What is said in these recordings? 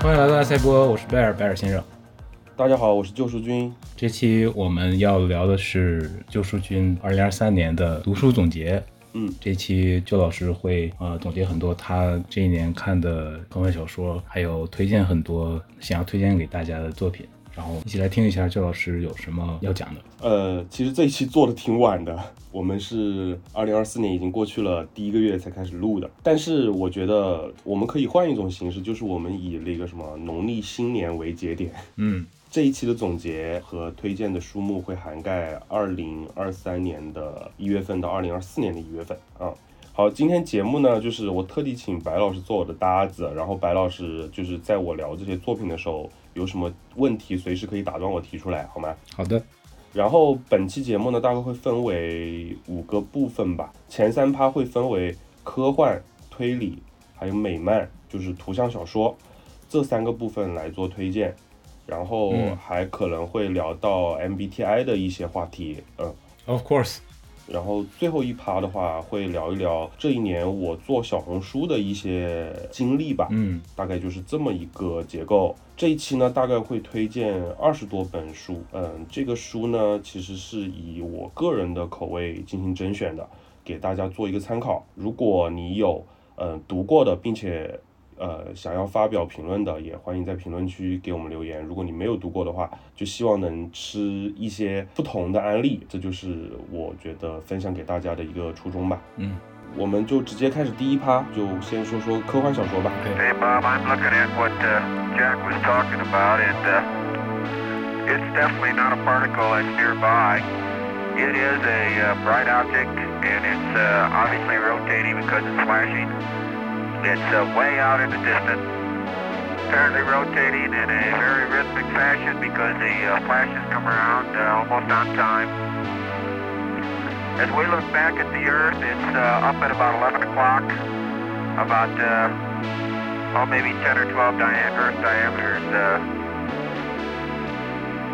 欢迎来到爱赛波，我是贝尔，贝尔先生。大家好，我是救赎君。这期我们要聊的是救赎君2023年的读书总结。嗯，这期救老师会呃总结很多他这一年看的科幻小说，还有推荐很多想要推荐给大家的作品。然后一起来听一下救老师有什么要讲的。呃，其实这一期做的挺晚的，我们是二零二四年已经过去了第一个月才开始录的。但是我觉得我们可以换一种形式，就是我们以那个什么农历新年为节点。嗯，这一期的总结和推荐的书目会涵盖二零二三年的一月份到二零二四年的一月份啊。好，今天节目呢，就是我特地请白老师做我的搭子，然后白老师就是在我聊这些作品的时候，有什么问题随时可以打断我提出来，好吗？好的。然后本期节目呢，大概会分为五个部分吧，前三趴会分为科幻、推理，还有美漫，就是图像小说这三个部分来做推荐，然后嗯还可能会聊到 MBTI 的一些话题，嗯。Of course，然后最后一趴的话，会聊一聊这一年我做小红书的一些经历吧。嗯大概就是这么一个结构。这一期呢，大概会推荐二十多本书。嗯，这个书呢，其实是以我个人的口味进行甄选的，给大家做一个参考。如果你有嗯读过的，并且呃想要发表评论的，也欢迎在评论区给我们留言。如果你没有读过的话，就希望能吃一些不同的案例，这就是我觉得分享给大家的一个初衷吧。嗯我们就直接开始第一趴，就先说说科幻小说吧。Bob, I'm looking at what uh, Jack was talking about, and uh, it's definitely not a particle that's nearby. It is a uh, bright object, and it's uh, obviously rotating because it's flashing. It's uh, way out in the distance, apparently rotating in a very rhythmic fashion because the uh, flashes come around uh, almost on time. As we look back at the Earth, it's uh, up at about 11 o'clock, about uh, oh, maybe 10 or 12 dia- Earth diameters. Uh,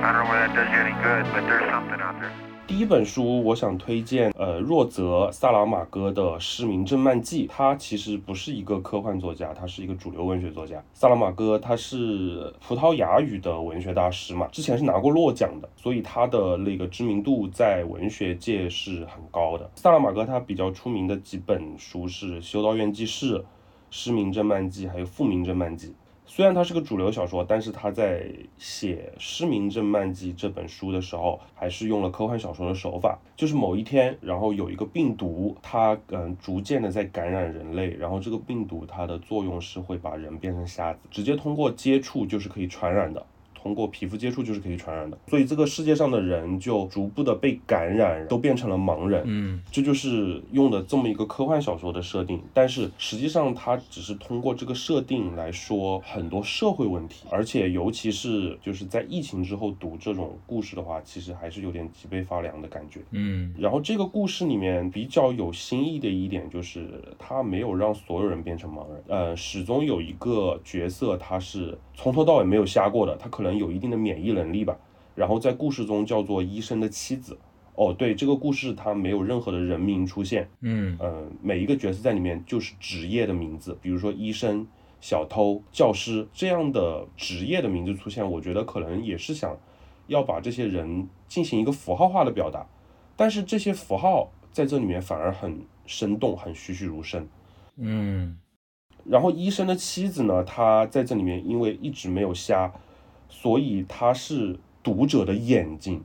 I don't know whether that does you any good, but there's something out there. 第一本书，我想推荐呃若泽·萨拉马戈的《失明症漫记》。他其实不是一个科幻作家，他是一个主流文学作家。萨拉马戈他是葡萄牙语的文学大师嘛，之前是拿过诺奖的，所以他的那个知名度在文学界是很高的。萨拉马戈他比较出名的几本书是《修道院记事》《失明症漫记》还有《复明症漫记》。虽然它是个主流小说，但是他在写《失明症漫记》这本书的时候，还是用了科幻小说的手法。就是某一天，然后有一个病毒，它嗯逐渐的在感染人类，然后这个病毒它的作用是会把人变成瞎子，直接通过接触就是可以传染的。通过皮肤接触就是可以传染的，所以这个世界上的人就逐步的被感染，都变成了盲人。嗯这就是用的这么一个科幻小说的设定，但是实际上它只是通过这个设定来说很多社会问题，而且尤其是就是在疫情之后读这种故事的话，其实还是有点脊背发凉的感觉。嗯然后这个故事里面比较有新意的一点就是，它没有让所有人变成盲人，呃，始终有一个角色他是从头到尾没有瞎过的，他可能有一定的免疫能力吧。然后在故事中叫做医生的妻子。哦，对，这个故事它没有任何的人名出现，嗯呃，每一个角色在里面就是职业的名字，比如说医生、小偷、教师这样的职业的名字出现，我觉得可能也是想要把这些人进行一个符号化的表达，但是这些符号在这里面反而很生动，很栩栩如生。嗯然后医生的妻子呢，她在这里面因为一直没有瞎，所以她是读者的眼睛，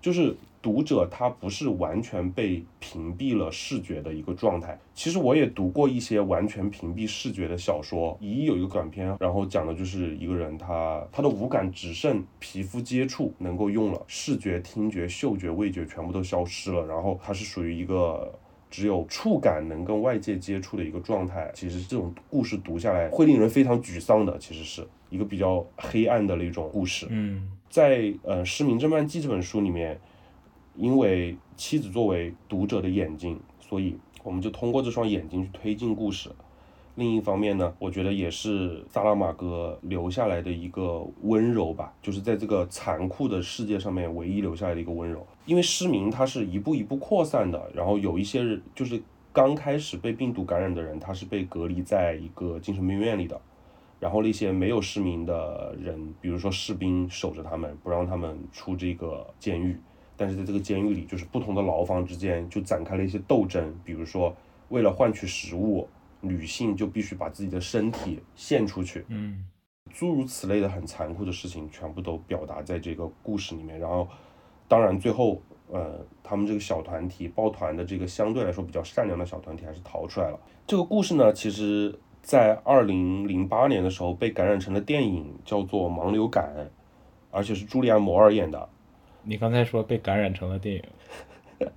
就是读者他不是完全被屏蔽了视觉的一个状态。其实我也读过一些完全屏蔽视觉的小说，一有一个短片，然后讲的就是一个人他他的五感只剩皮肤接触能够用了，视觉、听觉、嗅觉、味觉全部都消失了，然后他是属于一个。只有触感能跟外界接触的一个状态，其实这种故事读下来会令人非常沮丧的，其实是一个比较黑暗的那种故事。嗯在呃《失明症漫记》这本书里面，因为妻子作为读者的眼睛，所以我们就通过这双眼睛去推进故事。另一方面呢，我觉得也是萨拉玛戈留下来的一个温柔吧，就是在这个残酷的世界上面唯一留下来的一个温柔。因为失明它是一步一步扩散的，然后有一些人就是刚开始被病毒感染的人，他是被隔离在一个精神病院里的，然后那些没有失明的人，比如说士兵守着他们，不让他们出这个监狱，但是在这个监狱里，就是不同的牢房之间就展开了一些斗争，比如说为了换取食物。女性就必须把自己的身体献出去，嗯，诸如此类的很残酷的事情，全部都表达在这个故事里面。然后，当然最后，呃，他们这个小团体抱团的这个相对来说比较善良的小团体还是逃出来了。这个故事呢，其实在二零零八年的时候被感染成了电影，叫做《盲流感》，而且是朱利安·摩尔演的。你刚才说被感染成了电影。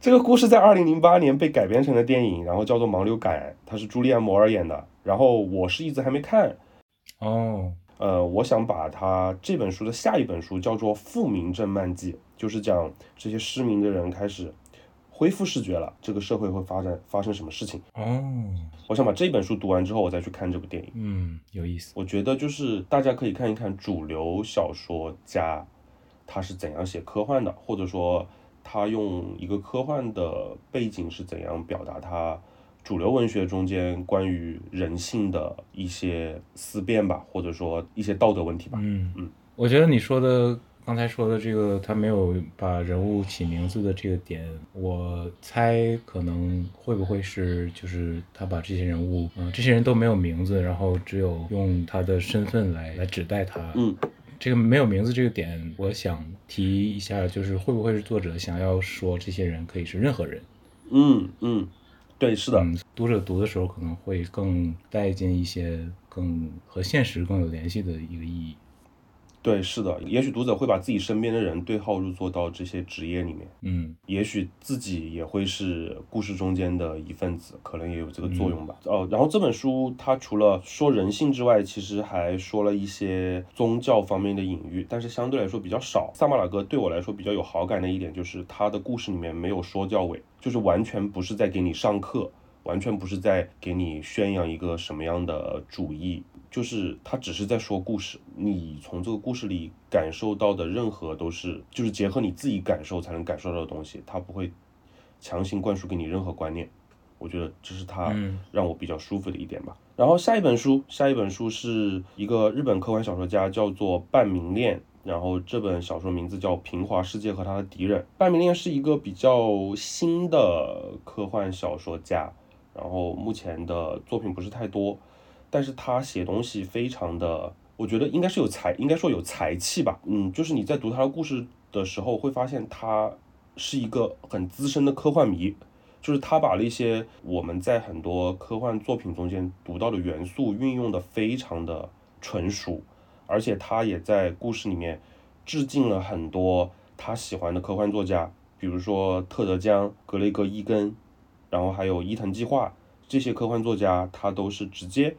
这个故事在二零零八年被改编成了电影，然后叫做《盲流感》，它是朱利安·摩尔演的。然后我是一直还没看。哦，呃，我想把它这本书的下一本书叫做《复明症漫记》，就是讲这些失明的人开始恢复视觉了，这个社会会发展发生什么事情？哦，我想把这本书读完之后，我再去看这部电影。嗯，有意思。我觉得就是大家可以看一看主流小说家他是怎样写科幻的，或者说。他用一个科幻的背景是怎样表达他主流文学中间关于人性的一些思辨吧，或者说一些道德问题吧。嗯嗯，我觉得你说的刚才说的这个，他没有把人物起名字的这个点，我猜可能会不会是就是他把这些人物，嗯，这些人都没有名字，然后只有用他的身份来来指代他。嗯。这个没有名字这个点，我想提一下，就是会不会是作者想要说这些人可以是任何人？嗯嗯，对，是的。读者读的时候可能会更带进一些更和现实更有联系的一个意义。对，是的，也许读者会把自己身边的人对号入座到这些职业里面，嗯，也许自己也会是故事中间的一份子，可能也有这个作用吧。哦，然后这本书它除了说人性之外，其实还说了一些宗教方面的隐喻，但是相对来说比较少。萨马拉戈对我来说比较有好感的一点就是他的故事里面没有说教委，就是完全不是在给你上课，完全不是在给你宣扬一个什么样的主义。就是他只是在说故事，你从这个故事里感受到的任何都是，就是结合你自己感受才能感受到的东西，他不会强行灌输给你任何观念。我觉得这是他让我比较舒服的一点吧。然后下一本书，下一本书是一个日本科幻小说家叫做半明恋，然后这本小说名字叫《平滑世界和他的敌人》。半明恋是一个比较新的科幻小说家，然后目前的作品不是太多。但是他写东西非常的，我觉得应该是有才，应该说有才气吧。嗯，就是你在读他的故事的时候，会发现他是一个很资深的科幻迷，就是他把那些我们在很多科幻作品中间读到的元素运用的非常的纯熟，而且他也在故事里面致敬了很多他喜欢的科幻作家，比如说特德·江、格雷格·伊根，然后还有伊藤计划这些科幻作家，他都是直接。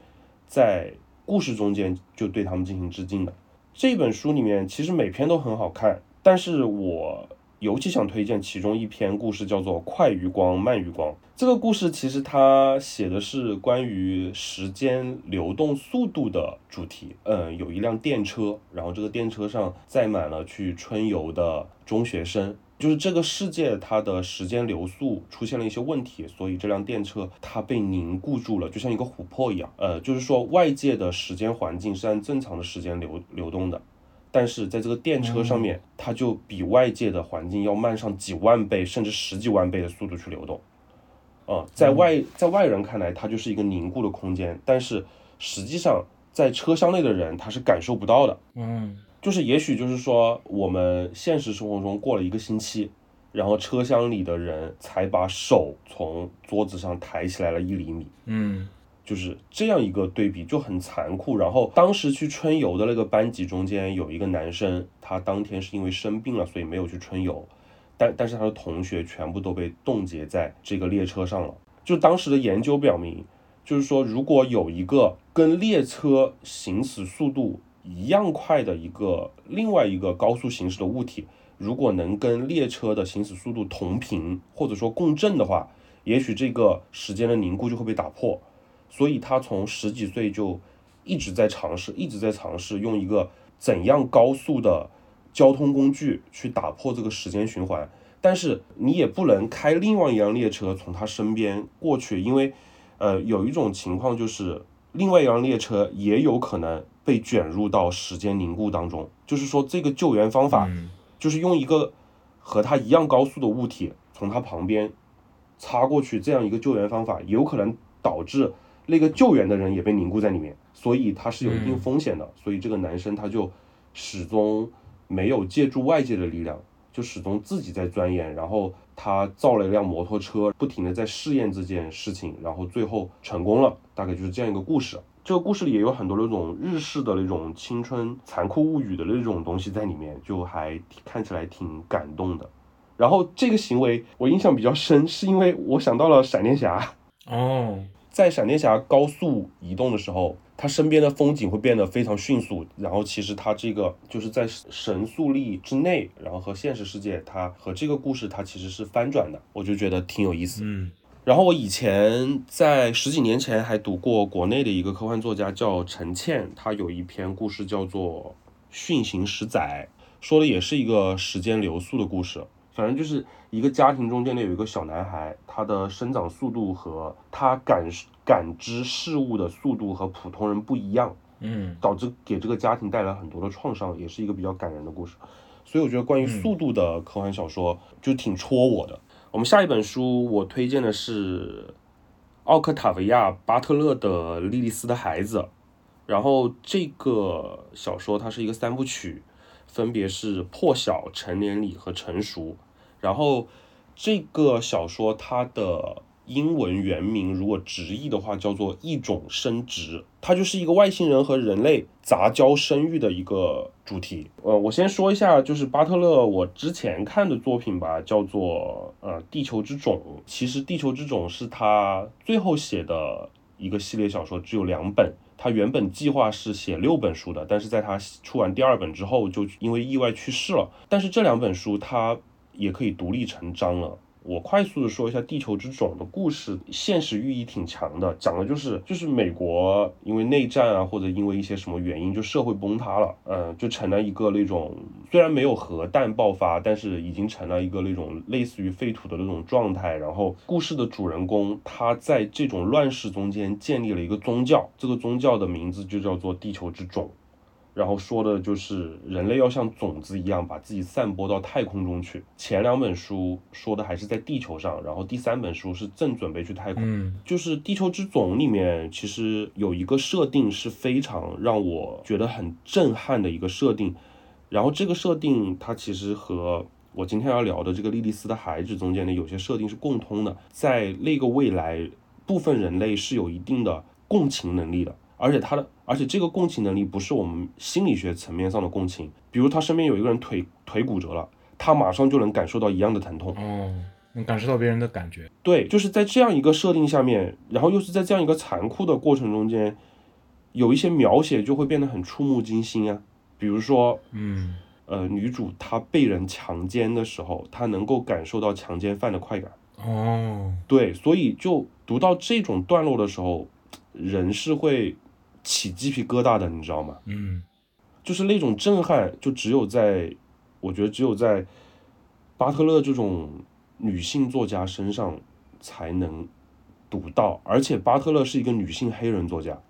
在故事中间就对他们进行致敬的这本书里面，其实每篇都很好看，但是我尤其想推荐其中一篇故事，叫做《快于光，慢于光》。这个故事其实它写的是关于时间流动速度的主题。嗯，有一辆电车，然后这个电车上载满了去春游的中学生。就是这个世界，它的时间流速出现了一些问题，所以这辆电车它被凝固住了，就像一个琥珀一样。呃，就是说外界的时间环境是按正常的时间流流动的，但是在这个电车上面，它就比外界的环境要慢上几万倍，甚至十几万倍的速度去流动。啊，在外在外人看来，它就是一个凝固的空间，但是实际上在车厢内的人他是感受不到的。嗯。就是，也许就是说，我们现实生活中过了一个星期，然后车厢里的人才把手从桌子上抬起来了一厘米。嗯，就是这样一个对比就很残酷。然后当时去春游的那个班级中间有一个男生，他当天是因为生病了，所以没有去春游，但但是他的同学全部都被冻结在这个列车上了。就当时的研究表明，就是说，如果有一个跟列车行驶速度一样快的一个另外一个高速行驶的物体如果能跟列车的行驶速度同频，或者说共振的话，也许这个时间的凝固就会被打破。所以他从十几岁就一直在尝试，一直在尝试用一个怎样高速的交通工具去打破这个时间循环。但是你也不能开另外一辆列车从他身边过去，因为呃有一种情况就是另外一辆列车也有可能被卷入到时间凝固当中。就是说这个救援方法就是用一个和他一样高速的物体从他旁边擦过去，这样一个救援方法有可能导致。那个救援的人也被凝固在里面，所以他是有一定风险的。所以这个男生他就始终没有借助外界的力量，就始终自己在钻研。然后他造了一辆摩托车，不停的在试验这件事情，然后最后成功了。大概就是这样一个故事。这个故事里也有很多那种日式的那种青春残酷物语的那种东西在里面，就还看起来挺感动的。然后这个行为我印象比较深，是因为我想到了闪电侠哦。在闪电侠高速移动的时候，他身边的风景会变得非常迅速。然后其实他这个就是在神速力之内，然后和现实世界，它和这个故事它其实是翻转的，我就觉得挺有意思。嗯。然后我以前在十几年前还读过国内的一个科幻作家叫陈倩，他有一篇故事叫做《殉行十载》，说的也是一个时间流速的故事。反正就是一个家庭中间的有一个小男孩，他的生长速度和他感感知事物的速度和普通人不一样，嗯，导致给这个家庭带来很多的创伤，也是一个比较感人的故事。所以我觉得关于速度的科幻小说就挺戳我的。我们下一本书我推荐的是奥克塔维亚·巴特勒的《莉莉丝的孩子》，然后这个小说它是一个三部曲。分别是破晓、成年礼和成熟。然后这个小说它的英文原名如果直译的话叫做异种生殖，它就是一个外星人和人类杂交生育的一个主题。呃，我先说一下，就是巴特勒我之前看的作品吧，叫做呃《地球之种》。其实《地球之种》是他最后写的一个系列小说，只有两本。他原本计划是写六本书的，但是在他出完第二本之后，就因为意外去世了。但是这两本书他也可以独立成章了。我快速的说一下《地球之种》的故事，现实寓意挺强的，讲的就是就是美国因为内战啊，或者因为一些什么原因，就社会崩塌了，嗯，就成了一个那种虽然没有核弹爆发，但是已经成了一个那种类似于废土的那种状态。然后故事的主人公他在这种乱世中间建立了一个宗教，这个宗教的名字就叫做地球之种。然后说的就是人类要像种子一样把自己散播到太空中去。前两本书说的还是在地球上，然后第三本书是正准备去太空。嗯，就是《地球之种》里面其实有一个设定是非常让我觉得很震撼的一个设定。然后这个设定它其实和我今天要聊的这个莉莉丝的孩子中间的有些设定是共通的。在那个未来，部分人类是有一定的共情能力的。而且他的，而且这个共情能力不是我们心理学层面上的共情，比如他身边有一个人腿腿骨折了，他马上就能感受到一样的疼痛，哦，能感受到别人的感觉。对，就是在这样一个设定下面，然后又是在这样一个残酷的过程中间，有一些描写就会变得很触目惊心啊。比如说，嗯，呃，女主她被人强奸的时候，她能够感受到强奸犯的快感。哦，对，所以就读到这种段落的时候，人是会。起鸡皮疙瘩的，你知道吗？嗯，就是那种震撼，就只有在，我觉得只有在巴特勒这种女性作家身上才能读到。而且巴特勒是一个女性黑人作家，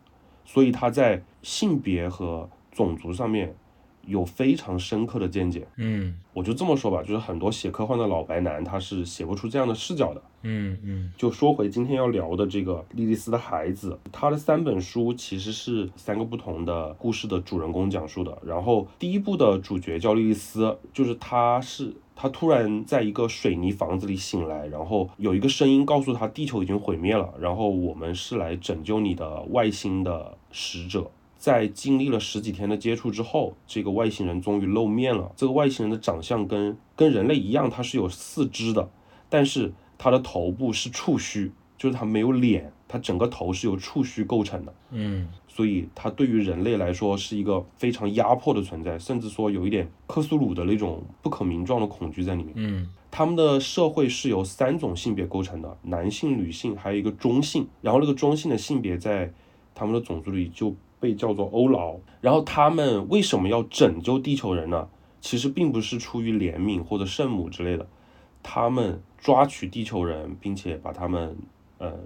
所以她在性别和种族上面。有非常深刻的见解，嗯，我就这么说吧，就是很多写科幻的老白男，他是写不出这样的视角的，嗯嗯。就说回今天要聊的这个《莉莉丝的孩子》，他的三本书其实是三个不同的故事的主人公讲述的。然后第一部的主角叫莉莉丝，就是他是他突然在一个水泥房子里醒来，然后有一个声音告诉他地球已经毁灭了，然后我们是来拯救你的外星的使者。在经历了十几天的接触之后，这个外星人终于露面了。这个外星人的长相跟跟人类一样，他是有四肢的，但是他的头部是触须，就是它没有脸，它整个头是由触须构成的，嗯所以它对于人类来说是一个非常压迫的存在，甚至说有一点克苏鲁的那种不可名状的恐惧在里面。嗯他们的社会是由三种性别构成的，男性、女性，还有一个中性。然后那个中性的性别在他们的种族里就被叫做欧劳。然后他们为什么要拯救地球人呢？其实并不是出于怜悯或者圣母之类的，他们抓取地球人，并且把他们呃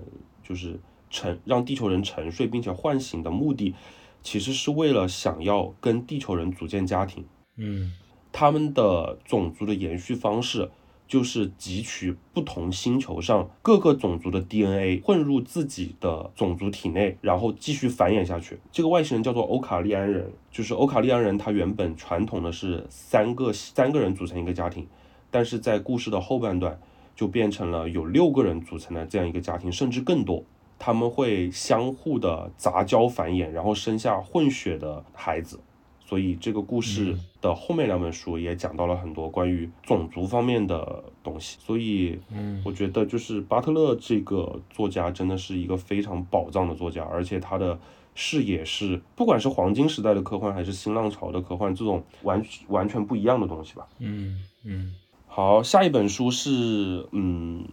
就是沉让地球人沉睡并且唤醒的目的，其实是为了想要跟地球人组建家庭。嗯他们的种族的延续方式就是汲取不同星球上各个种族的 DNA 混入自己的种族体内，然后继续繁衍下去。这个外星人叫做欧卡利安人，就是欧卡利安人，他原本传统的是三个三个人组成一个家庭，但是在故事的后半段就变成了有六个人组成的这样一个家庭，甚至更多。他们会相互的杂交繁衍，然后生下混血的孩子。所以这个故事的后面两本书也讲到了很多关于种族方面的东西。所以嗯我觉得就是巴特勒这个作家真的是一个非常宝藏的作家，而且他的视野是不管是黄金时代的科幻还是新浪潮的科幻，这种完完全不一样的东西吧。嗯嗯好，下一本书是嗯，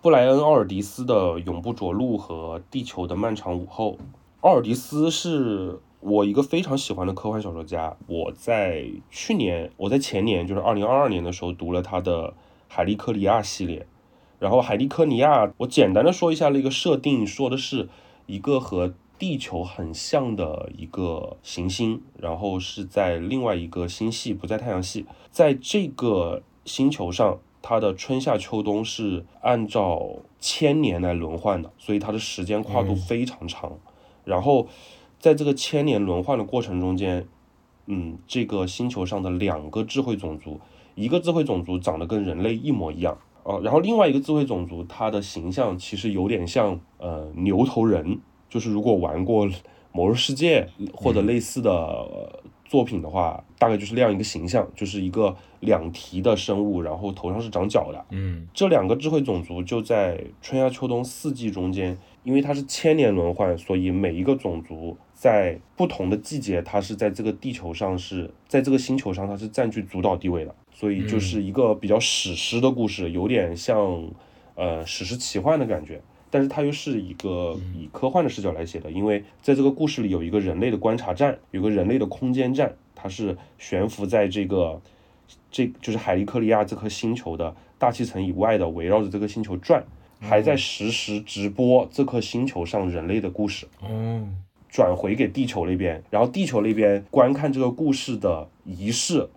布莱恩·奥尔迪斯的《永不着陆》和《地球的漫长午后》。奥尔迪斯是我一个非常喜欢的科幻小说家。我在去年，我在前年，就是二零二二年的时候读了他的《海利克尼亚》系列。然后海利克尼亚，我简单的说一下那个设定，说的是一个和地球很像的一个行星，然后是在另外一个星系，不在太阳系，在这个星球上，它的春夏秋冬是按照千年来轮换的，所以它的时间跨度非常长。然后在这个千年轮换的过程中间，嗯，这个星球上的两个智慧种族，一个智慧种族长得跟人类一模一样。哦，然后另外一个智慧种族，它的形象其实有点像呃牛头人，就是如果玩过《魔兽世界》或者类似的、呃作品的话，大概就是那样一个形象，就是一个两蹄的生物，然后头上是长角的。嗯这两个智慧种族就在春夏秋冬四季中间，因为它是千年轮换，所以每一个种族在不同的季节，它是在这个地球上是在这个星球上，它是占据主导地位的，所以就是一个比较史诗的故事，有点像呃史诗奇幻的感觉。但是它又是一个以科幻的视角来写的，因为在这个故事里有一个人类的观察站，有个人类的空间站，它是悬浮在这个这就是海利克利亚这颗星球的大气层以外的，围绕着这个星球转，还在实时直播这颗星球上人类的故事，哦转回给地球那边，然后地球那边观看这个故事的仪式。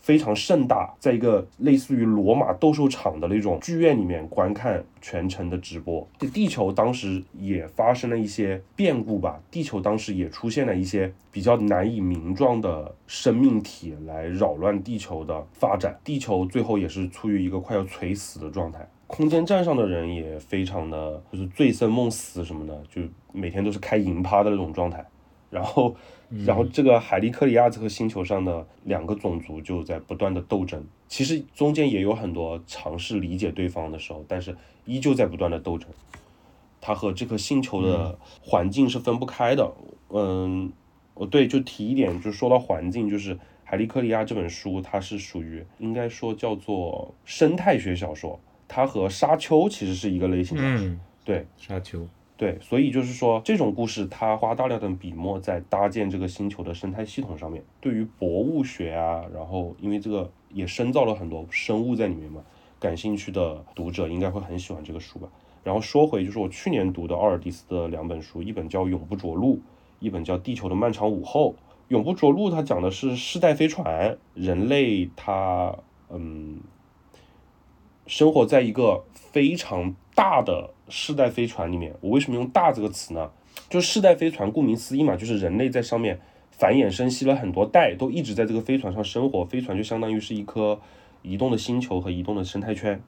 非常盛大，在一个类似于罗马斗兽场的那种剧院里面观看全程的直播。这地球当时也发生了一些变故吧，地球当时也出现了一些比较难以名状的生命体来扰乱地球的发展，地球最后也是处于一个快要垂死的状态。空间站上的人也非常的就是醉生梦死什么的，就每天都是开银趴的那种状态。然后，然后这个海利克里亚这颗星球上的两个种族就在不断的斗争。其实中间也有很多尝试理解对方的时候，但是依旧在不断的斗争。它和这颗星球的环境是分不开的。嗯，哦对，就提一点，就说到环境，就是海利克里亚这本书，它是属于应该说叫做生态学小说，它和沙丘其实是一个类型的。嗯，对，沙丘，对，所以就是说，这种故事它花大量的笔墨在搭建这个星球的生态系统上面。对于博物学啊，然后因为这个也深造了很多生物在里面嘛，感兴趣的读者应该会很喜欢这个书吧。然后说回就是我去年读的奥尔蒂斯的两本书，一本叫《永不着陆》，一本叫《地球的漫长午后》。《永不着陆》它讲的是世代飞船，人类它嗯生活在一个非常大的世代飞船里面。我为什么用“大”这个词呢？就是世代飞船，顾名思义嘛，就是人类在上面繁衍生息了很多代，都一直在这个飞船上生活。飞船就相当于是一颗移动的星球和移动的生态圈。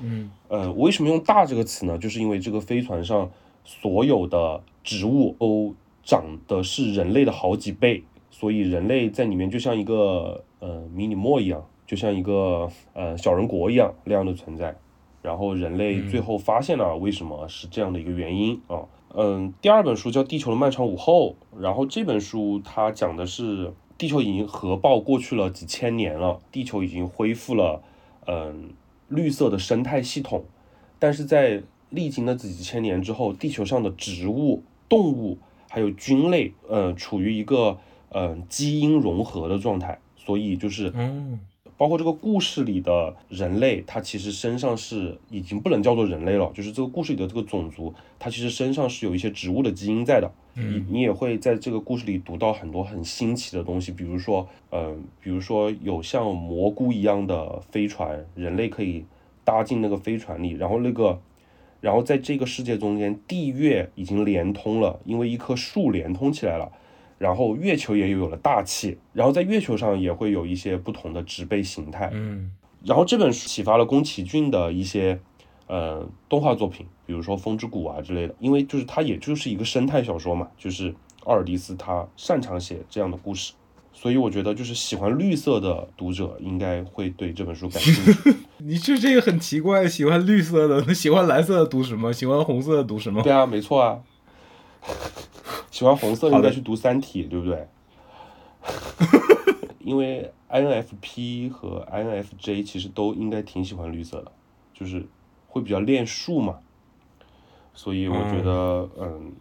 嗯呃，我为什么用“大”这个词呢？就是因为这个飞船上所有的植物都长的是人类的好几倍，所以人类在里面就像一个呃迷你墨一样，就像一个呃小人国一样那样的存在。然后人类最后发现了为什么是这样的一个原因啊。嗯，第二本书叫《地球的漫长午后》，然后这本书它讲的是地球已经核爆过去了几千年了，地球已经恢复了嗯绿色的生态系统，但是在历经了几千年之后，地球上的植物、动物还有菌类，呃，处于一个呃基因融合的状态，所以就是嗯包括这个故事里的人类，他其实身上是已经不能叫做人类了，就是这个故事里的这个种族，它其实身上是有一些植物的基因在的。你你也会在这个故事里读到很多很新奇的东西，比如说，嗯、比如说有像蘑菇一样的飞船，人类可以搭进那个飞船里，然后那个，然后在这个世界中间，地月已经连通了，因为一棵树连通起来了。然后月球也有了大气，然后在月球上也会有一些不同的植被形态。嗯然后这本书启发了宫崎骏的一些呃动画作品，比如说《风之谷》啊之类的，因为就是它也就是一个生态小说嘛，就是奥尔迪斯他擅长写这样的故事，所以我觉得就是喜欢绿色的读者应该会对这本书感兴趣。你是这个很奇怪，喜欢绿色的，那 喜欢蓝色的读什么？喜欢红色的读什么？对啊，没错啊，喜欢红色的。应该去读《三体》，对不对？因为 INFP 和 INFJ 其实都应该挺喜欢绿色的，就是会比较恋树嘛，所以我觉得嗯。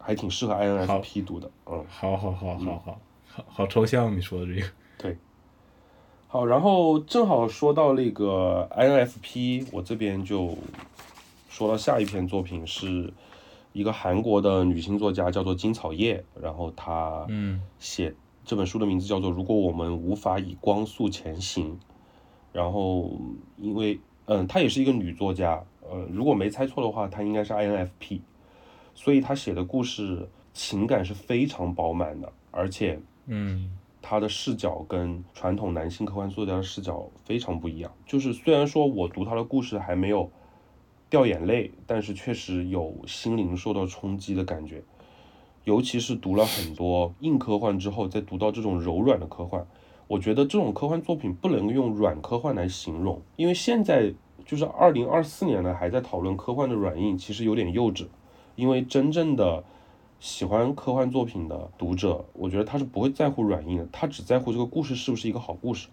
还挺适合 INFP 读的，嗯。好好好好好好好抽象，你说的这个。对，好，然后正好说到那个 INFP，我这边就说到下一篇作品是一个韩国的女性作家，叫做金草叶，然后她嗯。写这本书的名字叫做《如果我们无法以光速前行》，然后因为嗯，她也是一个女作家，呃，如果没猜错的话，她应该是 INFP，所以她写的故事情感是非常饱满的，而且嗯。他的视角跟传统男性科幻作家的视角非常不一样。就是虽然说我读她的故事还没有掉眼泪，但是确实有心灵受到冲击的感觉。尤其是读了很多硬科幻之后，再读到这种柔软的科幻，我觉得这种科幻作品不能用软科幻来形容，因为现在就是二零二四年了，还在讨论科幻的软硬，其实有点幼稚。因为真正的喜欢科幻作品的读者，我觉得他是不会在乎软硬的，他只在乎这个故事是不是一个好故事。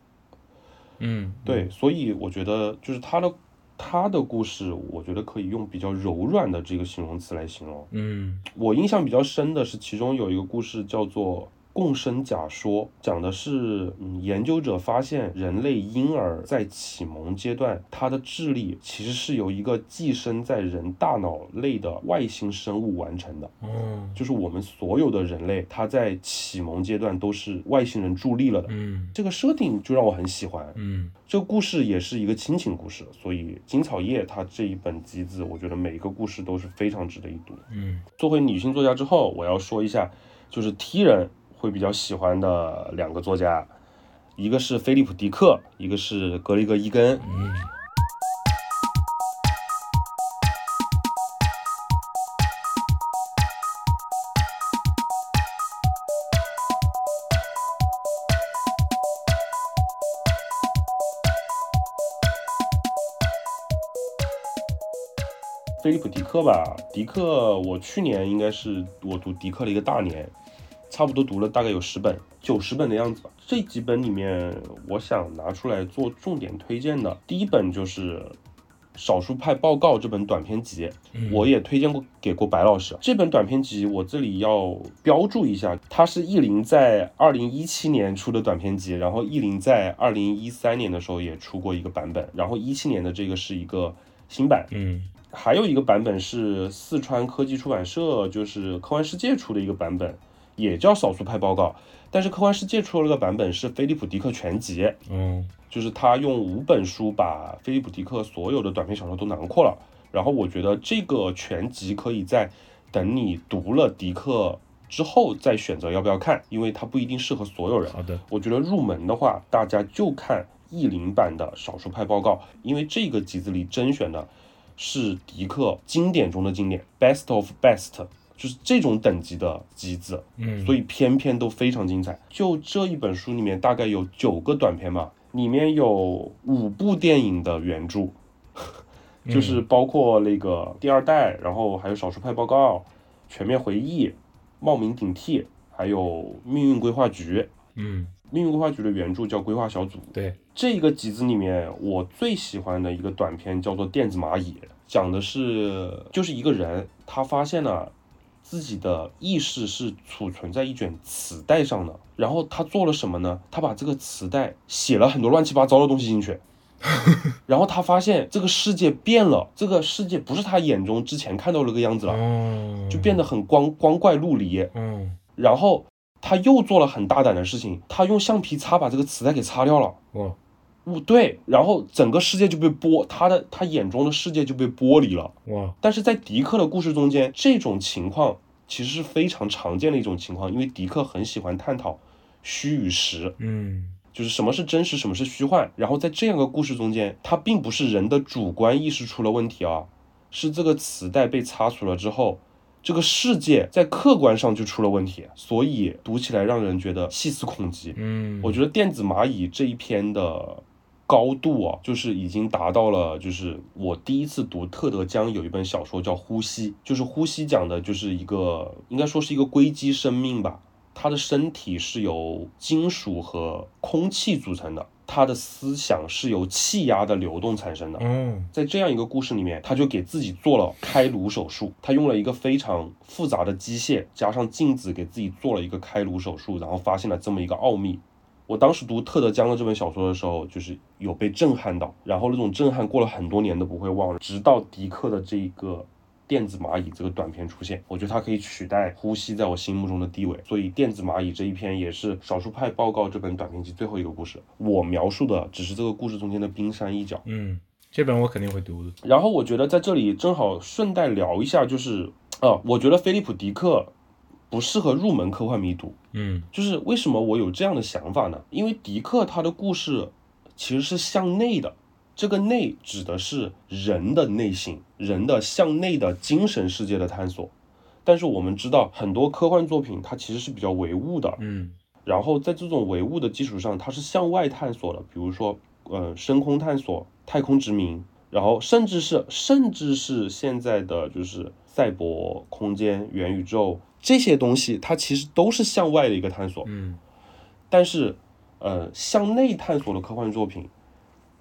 嗯，对，所以我觉得就是他的他的故事，我觉得可以用比较柔软的这个形容词来形容。嗯我印象比较深的是，其中有一个故事叫做《共生假说》，讲的是，嗯，研究者发现人类婴儿在启蒙阶段，他的智力其实是由一个寄生在人大脑内的外星生物完成的。嗯就是我们所有的人类，他在启蒙阶段都是外星人助力了的。嗯这个设定就让我很喜欢。嗯这个故事也是一个亲情故事，所以金草叶它这一本集子，我觉得每一个故事都是非常值得一读。嗯做回女性作家之后，我要说一下，就是 T 人会比较喜欢的两个作家，一个是菲利普·迪克，一个是格雷格·伊根。菲利普·迪克吧，迪克，我去年应该是我读迪克的一个大年，差不多读了大概有十本、九十本的样子吧。这几本里面，我想拿出来做重点推荐的，第一本就是《少数派报告》这本短篇集，我也推荐过给过白老师。这本短篇集我这里要标注一下，它是译林在二零一七年出的短篇集，然后译林在二零一三年的时候也出过一个版本，然后一七年的这个是一个新版。嗯还有一个版本是四川科技出版社，就是科幻世界出的一个版本，也叫《少数派报告》。但是科幻世界出了个版本是菲利普·迪克全集，嗯就是他用五本书把菲利普·迪克所有的短篇小说都囊括了。然后我觉得这个全集可以在等你读了迪克之后再选择要不要看，因为它不一定适合所有人。好的我觉得入门的话，大家就看译林版的《少数派报告》，因为这个集子里甄选的是迪克经典中的经典，best of best，就是这种等级的集子，嗯所以篇篇都非常精彩。就这一本书里面，大概有九个短篇吧，里面有五部电影的原著，就是包括那个第二代，然后还有少数派报告、全面回忆、冒名顶替，还有命运规划局。嗯，命运规划局的原著叫规划小组。对，这个集子里面，我最喜欢的一个短片叫做《电子蚂蚁》，讲的是就是一个人，他发现了自己的意识是储存在一卷磁带上的，然后他做了什么呢？他把这个磁带写了很多乱七八糟的东西进去，然后他发现这个世界变了，这个世界不是他眼中之前看到那个样子了，哦，就变得很光光怪陆离。嗯，然后他又做了很大胆的事情，他用橡皮擦把这个磁带给擦掉了。哇，不对，然后整个世界就被剥，他的他眼中的世界就被剥离了。哇，但是在迪克的故事中间，这种情况其实是非常常见的一种情况，因为迪克很喜欢探讨虚与实，嗯，就是什么是真实，什么是虚幻。然后在这样一个故事中间，它并不是人的主观意识出了问题啊，是这个磁带被擦除了之后。这个世界在客观上就出了问题，所以读起来让人觉得细思恐极。嗯，我觉得电子蚂蚁这一篇的高度啊，就是已经达到了，就是我第一次读特德·江有一本小说叫《呼吸》，就是《呼吸》讲的就是一个应该说是一个硅基生命吧，它的身体是由金属和空气组成的，它的思想是由气压的流动产生的。嗯，在这样一个故事里面，他就给自己做了开颅手术。他用了一个非常复杂的机械加上镜子，给自己做了一个开颅手术，然后发现了这么一个奥秘。我当时读特德·江的这本小说的时候，就是有被震撼到，然后那种震撼过了很多年都不会忘了。直到迪克的这一个电子蚂蚁这个短片出现，我觉得它可以取代呼吸在我心目中的地位。所以电子蚂蚁这一篇也是少数派报告这本短篇集最后一个故事。我描述的只是这个故事中间的冰山一角。嗯，这本我肯定会读的。然后我觉得在这里正好顺带聊一下，就是啊，我觉得菲利普·迪克不适合入门科幻迷读。嗯就是为什么我有这样的想法呢？因为迪克他的故事其实是向内的，这个内指的是人的内心，人的向内的精神世界的探索。但是我们知道，很多科幻作品它其实是比较唯物的，嗯然后在这种唯物的基础上，它是向外探索的，比如说，呃，深空探索、太空殖民，然后甚至是甚至是现在的就是赛博空间、元宇宙这些东西，它其实都是向外的一个探索。嗯但是，呃，向内探索的科幻作品，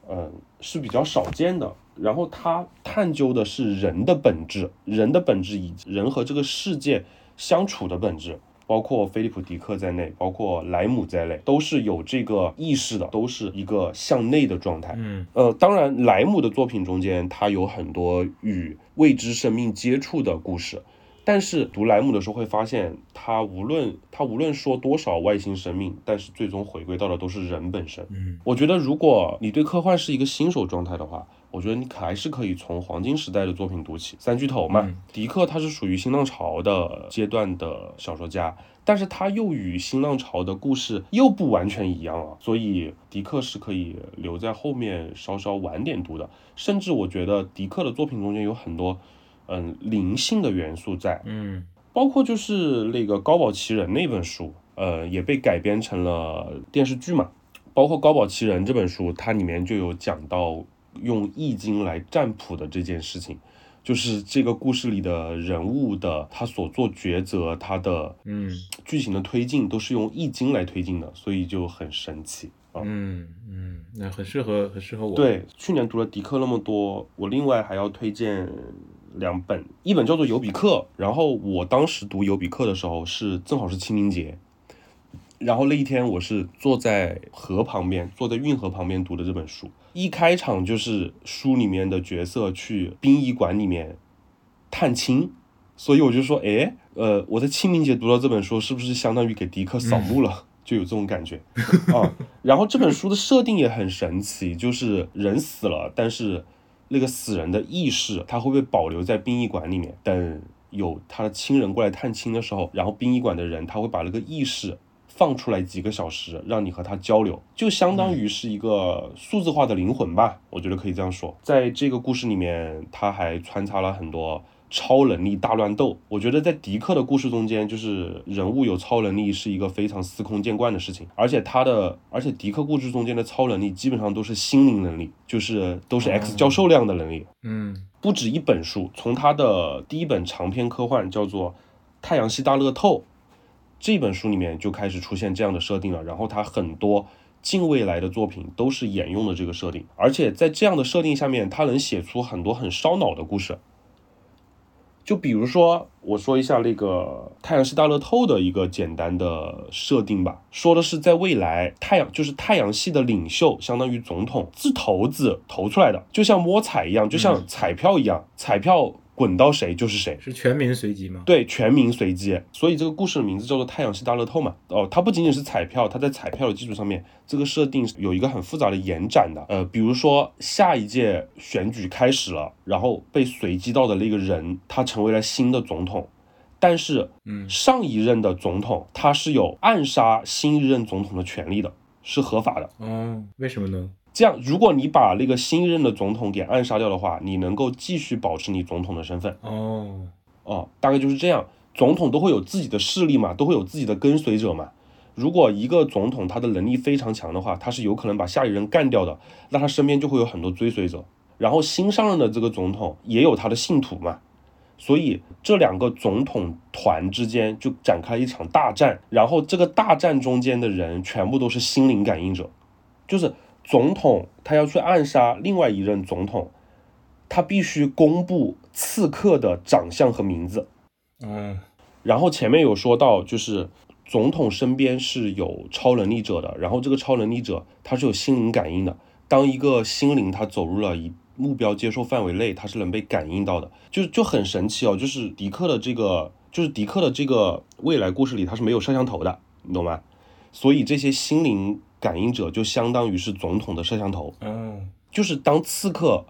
呃，是比较少见的。然后它探究的是人的本质，人的本质以及人和这个世界相处的本质。包括菲利普·迪克在内，包括莱姆在内，都是有这个意识的，都是一个向内的状态。嗯呃，当然，莱姆的作品中间，他有很多与未知生命接触的故事，但是读莱姆的时候会发现，他无论他无论说多少外星生命，但是最终回归到的都是人本身。嗯我觉得，如果你对科幻是一个新手状态的话，我觉得你还是可以从黄金时代的作品读起。三巨头嘛，嗯迪克他是属于新浪潮的阶段的小说家，但是他又与新浪潮的故事又不完全一样啊，所以迪克是可以留在后面稍稍晚点读的。甚至我觉得迪克的作品中间有很多嗯灵性的元素在，嗯包括就是那个高保奇人那本书，呃，也被改编成了电视剧嘛。包括高保奇人这本书，它里面就有讲到用易经来占卜的这件事情，就是这个故事里的人物的他所做抉择，他的嗯剧情的推进都是用易经来推进的，所以就很神奇啊。嗯嗯，那很适合很适合我。，对，去年读了迪克那么多，我另外还要推荐两本，一本叫做《尤比克》，然后我当时读《尤比克》的时候是正好是清明节，然后那一天我是坐在河旁边，坐在运河旁边读的这本书，一开场就是书里面的角色去殡仪馆里面探亲。所以我就说，哎，呃，我在清明节读到这本书，是不是相当于给迪克扫墓了？就有这种感觉啊。然后这本书的设定也很神奇，就是人死了，但是那个死人的意识，他会被保留在殡仪馆里面，等有他的亲人过来探亲的时候，然后殡仪馆的人他会把那个意识放出来几个小时，让你和他交流，就相当于是一个数字化的灵魂吧，我觉得可以这样说。在这个故事里面，他还穿插了很多。超能力大乱斗。我觉得在迪克的故事中间，就是人物有超能力是一个非常司空见惯的事情，而且他的，而且迪克故事中间的超能力基本上都是心灵能力，就是都是 X 教授量的能力。嗯不止一本书，从他的第一本长篇科幻叫做《太阳系大乐透》这本书里面就开始出现这样的设定了，然后他很多近未来的作品都是沿用了这个设定，而且在这样的设定下面，他能写出很多很烧脑的故事。就比如说，我说一下那个太阳系大乐透的一个简单的设定吧，说的是在未来，太阳就是太阳系的领袖，相当于总统自投子投出来的，就像摸彩一样，就像彩票一样，彩票滚到谁就是谁。是全民随机吗？对，全民随机，所以这个故事的名字叫做《太阳系大乐透》嘛。哦，它不仅仅是彩票，它在彩票的基础上面，这个设定有一个很复杂的延展的。呃，比如说下一届选举开始了，然后被随机到的那个人，他成为了新的总统，但是，嗯上一任的总统他是有暗杀新一任总统的权利的，是合法的。哦，为什么呢？这样，如果你把那个新任的总统给暗杀掉的话，你能够继续保持你总统的身份。哦，哦，大概就是这样。总统都会有自己的势力嘛，都会有自己的跟随者嘛。如果一个总统他的能力非常强的话，他是有可能把下一任干掉的，那他身边就会有很多追随者。然后新上任的这个总统也有他的信徒嘛，所以这两个总统团之间就展开了一场大战。然后这个大战中间的人全部都是心灵感应者，就是总统他要去暗杀另外一任总统，他必须公布刺客的长相和名字。嗯然后前面有说到，就是总统身边是有超能力者的，然后这个超能力者他是有心灵感应的。当一个心灵他走入了一目标接受范围内，他是能被感应到的，就就很神奇哦。就是迪克的这个，就是迪克的这个未来故事里，他是没有摄像头的，你懂吗？所以这些心灵感应者就相当于是总统的摄像头。哦，就是当刺客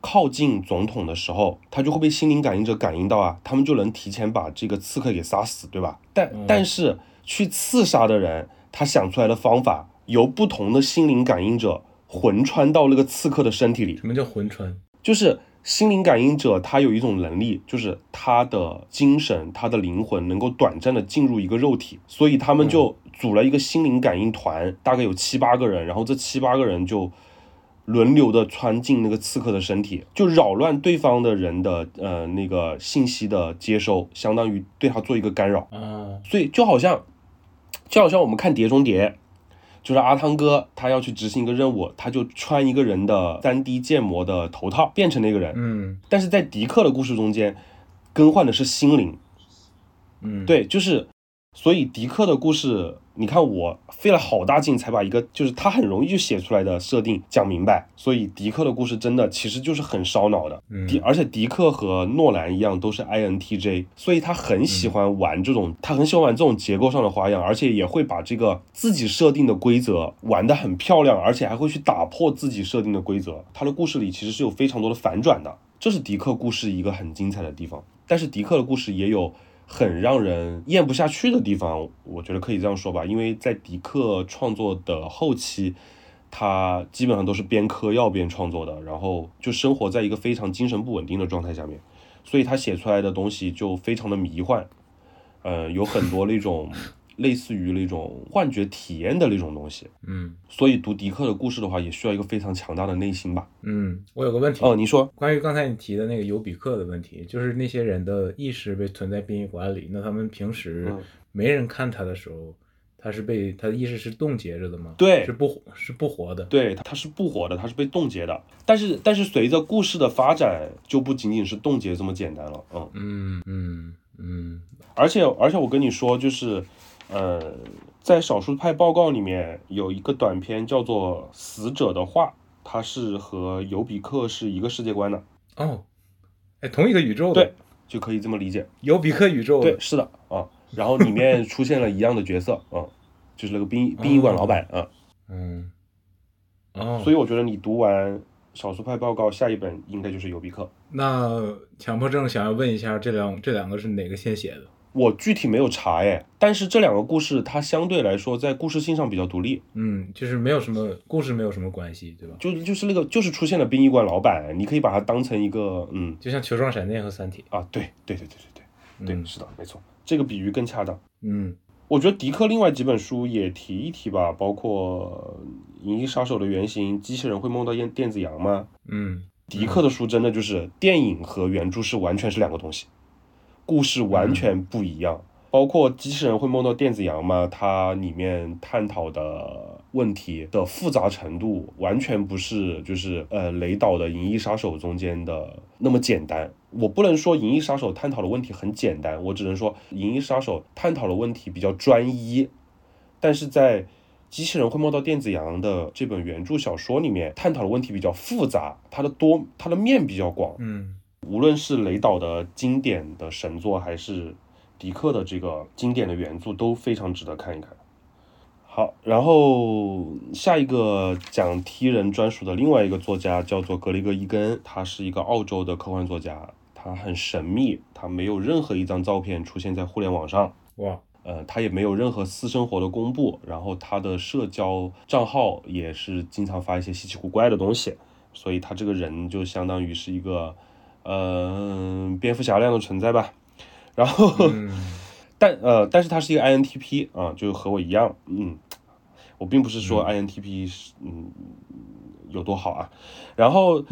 靠近总统的时候，他就会被心灵感应者感应到啊，他们就能提前把这个刺客给杀死，对吧？但、嗯但是去刺杀的人，他想出来的方法由不同的心灵感应者魂穿到那个刺客的身体里，什么叫魂穿？就是心灵感应者他有一种能力，就是他的精神、他的灵魂能够短暂的进入一个肉体，所以他们就组了一个心灵感应团，大概有七八个人，然后这七八个人就轮流的穿进那个刺客的身体，就扰乱对方的人的呃那个信息的接收，相当于对他做一个干扰。嗯，所以就好像，就好像我们看《碟中谍》，就是阿汤哥他要去执行一个任务，他就穿一个人的三 D 建模的头套，变成那个人。嗯但是在迪克的故事中间，更换的是心灵。嗯，，对，就是，所以迪克的故事，你看我费了好大劲才把一个就是他很容易就写出来的设定讲明白。所以迪克的故事真的其实就是很烧脑的。嗯迪而且迪克和诺兰一样都是 INTJ，所以他很喜欢玩这种，他很喜欢玩这种结构上的花样，而且也会把这个自己设定的规则玩得很漂亮，而且还会去打破自己设定的规则。他的故事里其实是有非常多的反转的，这是迪克故事一个很精彩的地方。但是迪克的故事也有很让人咽不下去的地方，我觉得可以这样说吧，因为在迪克创作的后期。他基本上都是边嗑药边创作的，然后就生活在一个非常精神不稳定的状态下面，所以他写出来的东西就非常的迷幻，呃，有很多那种类似于那种幻觉体验的那种东西。嗯所以读迪克的故事的话，也需要一个非常强大的内心吧。嗯，我有个问题，哦，你说，关于刚才你提的那个尤比克的问题，就是那些人的意识被存在殡仪馆里，那他们平时嗯没人看他的时候，他是被他的意识是冻结着的吗？对是不活是不活的。对，他是不活的，他是被冻结的。但是，但是随着故事的发展，就不仅仅是冻结这么简单了。嗯。嗯嗯嗯而且而且我跟你说，就是，呃，在少数派报告里面有一个短片叫做《死者的话》，它是和尤比克是一个世界观的，哦，哎，同一个宇宙的对，就可以这么理解。尤比克宇宙的对，是的啊。然后里面出现了一样的角色，啊，就是那个殡殡仪馆老板啊。嗯哦，所以我觉得你读完少数派报告，下一本应该就是尤比克。那强迫症想要问一下，这两这两个是哪个先写的？我具体没有查哎，但是这两个故事它相对来说在故事性上比较独立，嗯，就是没有什么故事，没有什么关系，对吧？就就是那个就是出现了殡仪馆老板，你可以把它当成一个嗯。就像球状闪电和三体，啊，对对对对对对对，嗯。是的，没错，这个比喻更恰当。嗯。我觉得迪克另外几本书也提一提吧，包括《银翼杀手》的原型，机器人会梦到电电子羊吗？嗯。迪克的书真的就是电影和原著是完全是两个东西，故事完全不一样。包括机器人会梦到电子羊吗？它里面探讨的问题的复杂程度，完全不是就是呃雷导的《银翼杀手》中间的那么简单。我不能说《银翼杀手》探讨的问题很简单，我只能说《银翼杀手》探讨的问题比较专一，但是在机器人会梦到电子羊的这本原著小说里面探讨的问题比较复杂，它的多它的面比较广。嗯无论是雷导的经典的神作，还是迪克的这个经典的原著，都非常值得看一看。好，然后下一个讲踢人专属的另外一个作家叫做格雷格伊根，他是一个澳洲的科幻作家，他很神秘，他没有任何一张照片出现在互联网上，哇呃，他也没有任何私生活的公布，然后他的社交账号也是经常发一些稀奇古怪的东西，所以他这个人就相当于是一个，呃，蝙蝠侠那样的存在吧。然后，嗯。但呃，但是他是一个 INTP 啊，就和我一样，嗯，我并不是说 INTP 是嗯有多好啊，然后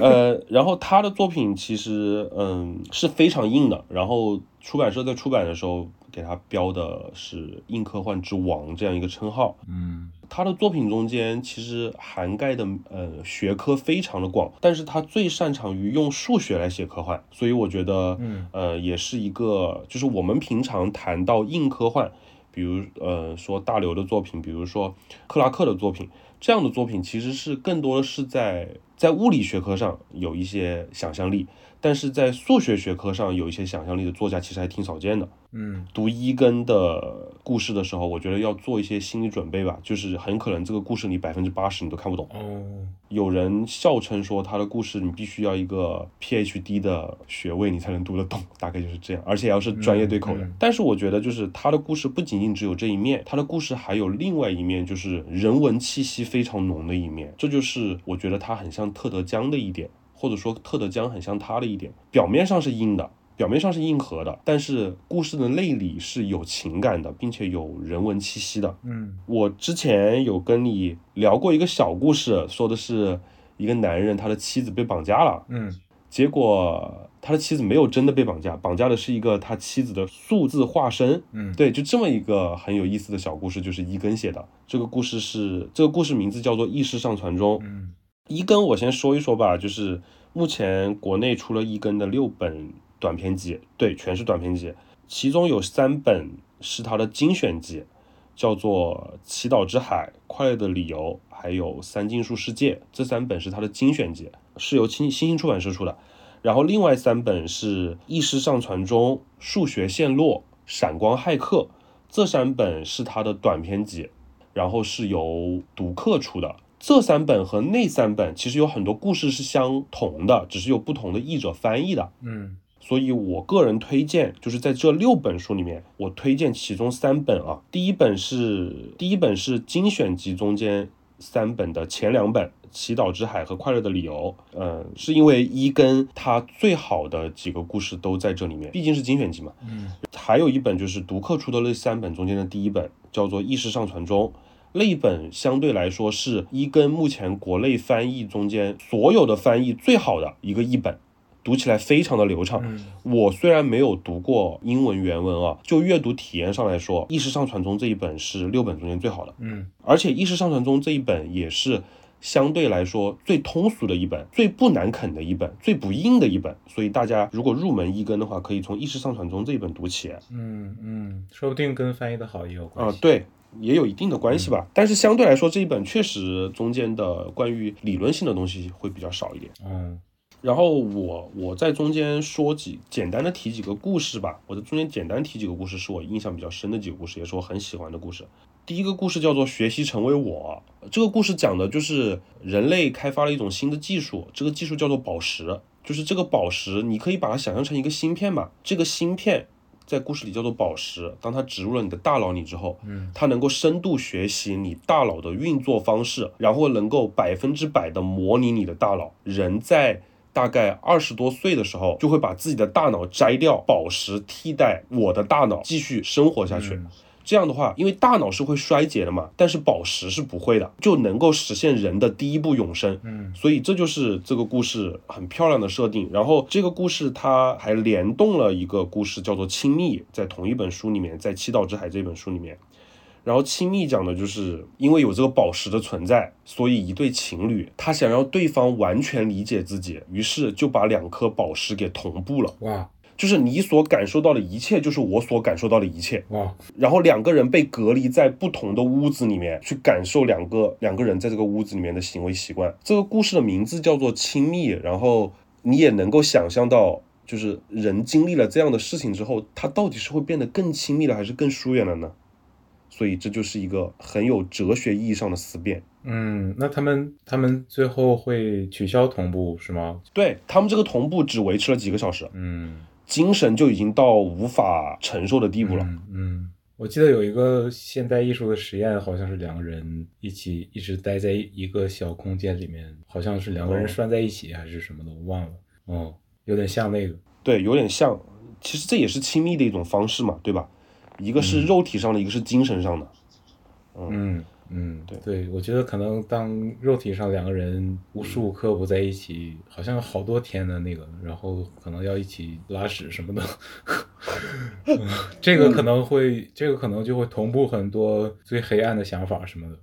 呃，然后他的作品其实嗯是非常硬的，然后出版社在出版的时候给他标的是硬科幻之王这样一个称号，嗯。他的作品中间其实涵盖的呃学科非常的广，但是他最擅长于用数学来写科幻，所以我觉得嗯。呃也是一个就是我们平常谈到硬科幻，比如呃说大刘的作品，比如说克拉克的作品，这样的作品其实是更多的是在在物理学科上有一些想象力，但是在数学学科上有一些想象力的作家其实还挺少见的。嗯读一根的故事的时候，我觉得要做一些心理准备吧，就是很可能这个故事里百分之八十你都看不懂。哦有人笑称说他的故事你必须要一个 PhD 的学位你才能读得懂，大概就是这样，而且要是专业对口的。嗯嗯但是我觉得就是他的故事不仅仅只有这一面，他的故事还有另外一面，就是人文气息非常浓的一面。这就是我觉得他很像特德·江的一点，或者说特德·江很像他的一点。表面上是硬的，表面上是硬核的，但是故事的内里是有情感的，并且有人文气息的。嗯我之前有跟你聊过一个小故事，说的是一个男人他的妻子被绑架了，嗯结果他的妻子没有真的被绑架，绑架的是一个他妻子的数字化身。嗯对，就这么一个很有意思的小故事，就是伊根写的。这个故事是这个故事名字叫做《意识上传中》。嗯一根我先说一说吧，就是目前国内出了一根的六本短篇集，对，全是短篇集，其中有三本是他的精选集，叫做《祈祷之海》《快乐的理由》还有《三禁术世界》，这三本是他的精选集，是由新新星出版社出的。然后另外三本是《意识上传中》《数学陷落》《闪光骇客》，这三本是他的短篇集，然后是由读客出的。这三本和那三本其实有很多故事是相同的，只是有不同的译者翻译的。嗯所以我个人推荐，就是在这六本书里面，我推荐其中三本啊。第一本是第一本是精选集中间三本的前两本，《祈祷之海》和《快乐的理由》。嗯，是因为一跟他最好的几个故事都在这里面，毕竟是精选集嘛。嗯还有一本就是读客出的那三本中间的第一本，叫做《意识上传中》。那一本相对来说是一跟目前国内翻译中间所有的翻译最好的一个译本，读起来非常的流畅。嗯我虽然没有读过英文原文啊，就阅读体验上来说，《意识上传中》这一本是六本中间最好的，嗯而且《意识上传中》这一本也是相对来说最通俗的一本，最不难啃的一本，最不硬的一本。所以大家如果入门一根的话，可以从《意识上传中》这一本读起。嗯嗯，说不定跟翻译的好也有啊、关系。对，也有一定的关系吧。但是相对来说，这一本确实中间的关于理论性的东西会比较少一点。嗯然后我我在中间说几简单的提几个故事吧。我在中间简单提几个故事，是我印象比较深的几个故事，也是我很喜欢的故事。第一个故事叫做“学习成为我”，这个故事讲的就是人类开发了一种新的技术，这个技术叫做宝石，就是这个宝石，你可以把它想象成一个芯片吧。这个芯片在故事里叫做宝石。当它植入了你的大脑里之后，嗯，它能够深度学习你大脑的运作方式，然后能够百分之百的模拟你的大脑。人在大概二十多岁的时候，就会把自己的大脑摘掉，宝石替代我的大脑继续生活下去。嗯这样的话，因为大脑是会衰竭的嘛，但是宝石是不会的，就能够实现人的第一步永生。嗯所以这就是这个故事很漂亮的设定。然后这个故事它还联动了一个故事，叫做《亲密》，在同一本书里面，在《七道之海》这本书里面。然后《亲密》讲的就是因为有这个宝石的存在，所以一对情侣他想让对方完全理解自己，于是就把两颗宝石给同步了。哇就是你所感受到的一切，就是我所感受到的一切。哇，然后两个人被隔离在不同的屋子里面，去感受两个两个人在这个屋子里面的行为习惯。这个故事的名字叫做《亲密》，然后你也能够想象到，就是人经历了这样的事情之后，他到底是会变得更亲密了，还是更疏远了呢？所以这就是一个很有哲学意义上的思辨。嗯，那他们他们最后会取消同步是吗？对他们这个同步只维持了几个小时，嗯，精神就已经到无法承受的地步了。嗯嗯，我记得有一个现代艺术的实验，好像是两个人一起一直待在一个小空间里面，好像是两个人哦拴在一起还是什么的，我忘了。哦，有点像那个。对，有点像。其实这也是亲密的一种方式嘛，对吧？一个是肉体上的，一个是精神上的。嗯嗯，对对，我觉得可能当肉体上两个人无时无刻不在一起，好像好多天的那个，然后可能要一起拉屎什么的，嗯这个可能会，这个可能就会同步很多最黑暗的想法什么的。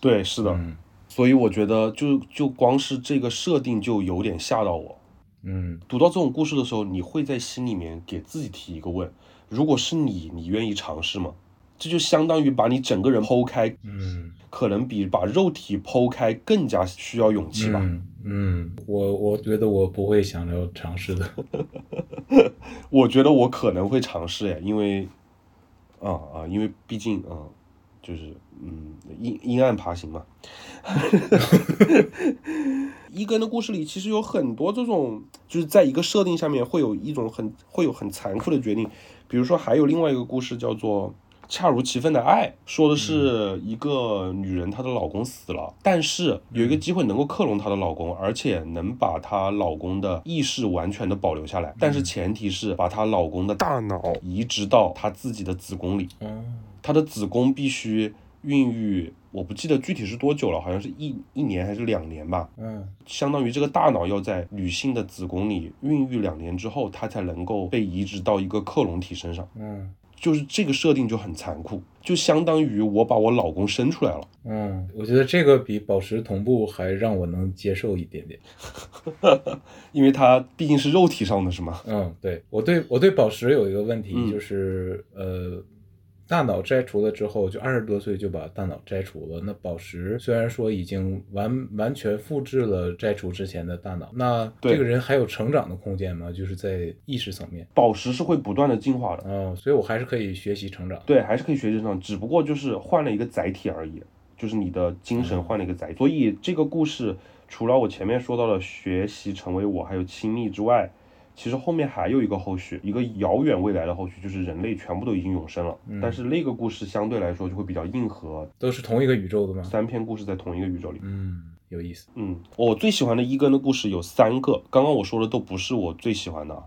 对，是的。嗯所以我觉得就就光是这个设定就有点吓到我。嗯读到这种故事的时候，你会在心里面给自己提一个问：如果是你，你愿意尝试吗？这就相当于把你整个人剖开，嗯可能比把肉体剖开更加需要勇气吧。嗯嗯，我我觉得我不会想要尝试的。我觉得我可能会尝试哎，因为啊啊，因为毕竟啊，就是嗯，阴阴暗爬行嘛。一根的故事里其实有很多这种，就是在一个设定下面会有一种很会有很残酷的决定，比如说还有另外一个故事叫做。恰如其分的爱，说的是一个女人，她的老公死了，但是有一个机会能够克隆她的老公，而且能把她老公的意识完全的保留下来，但是前提是把她老公的大脑移植到她自己的子宫里，哦，她的子宫必须孕育，我不记得具体是多久了，好像是一一年还是两年吧，嗯。相当于这个大脑要在女性的子宫里孕育两年之后，它才能够被移植到一个克隆体身上。嗯就是这个设定就很残酷，就相当于我把我老公生出来了。嗯，我觉得这个比宝石同步还让我能接受一点点。因为它毕竟是肉体上的，是吗？嗯，对我对我对宝石有一个问题，嗯就是呃，大脑摘除了之后，就二十多岁就把大脑摘除了。那宝石虽然说已经完完全复制了摘除之前的大脑，那这个人还有成长的空间吗？就是在意识层面。宝石是会不断的进化的，哦，所以我还是可以学习成长。对，还是可以学习成长，只不过就是换了一个载体而已，就是你的精神换了一个载体。所以这个故事除了我前面说到的学习成为我，还有亲密之外，其实后面还有一个后续，一个遥远未来的后续，就是人类全部都已经永生了。但是那个故事相对来说就会比较硬核，都是同一个宇宙的吗？三篇故事在同一个宇宙里。嗯，有意思。嗯，我最喜欢的一根的故事有三个，刚刚我说的都不是我最喜欢的啊。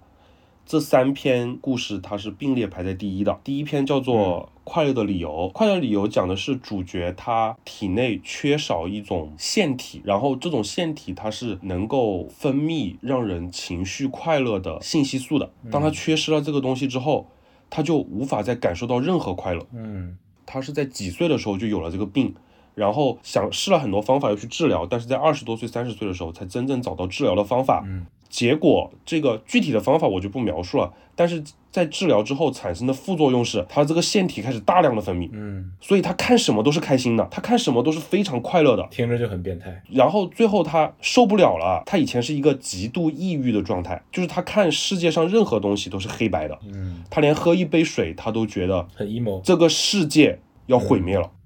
这三篇故事它是并列排在第一的。第一篇叫做《快乐的理由》，快乐的理由讲的是主角他体内缺少一种腺体，然后这种腺体它是能够分泌让人情绪快乐的信息素的。当他缺失了这个东西之后，他就无法再感受到任何快乐。嗯他是在几岁的时候就有了这个病，然后想试了很多方法要去治疗，但是在二十多岁、三十岁的时候才真正找到治疗的方法。嗯结果这个具体的方法我就不描述了，但是在治疗之后产生的副作用是，他这个腺体开始大量的分泌，嗯，所以他看什么都是开心的，他看什么都是非常快乐的。听着就很变态。然后最后他受不了了，他以前是一个极度抑郁的状态，就是他看世界上任何东西都是黑白的，嗯，他连喝一杯水他都觉得很 emo。这个世界要毁灭了。嗯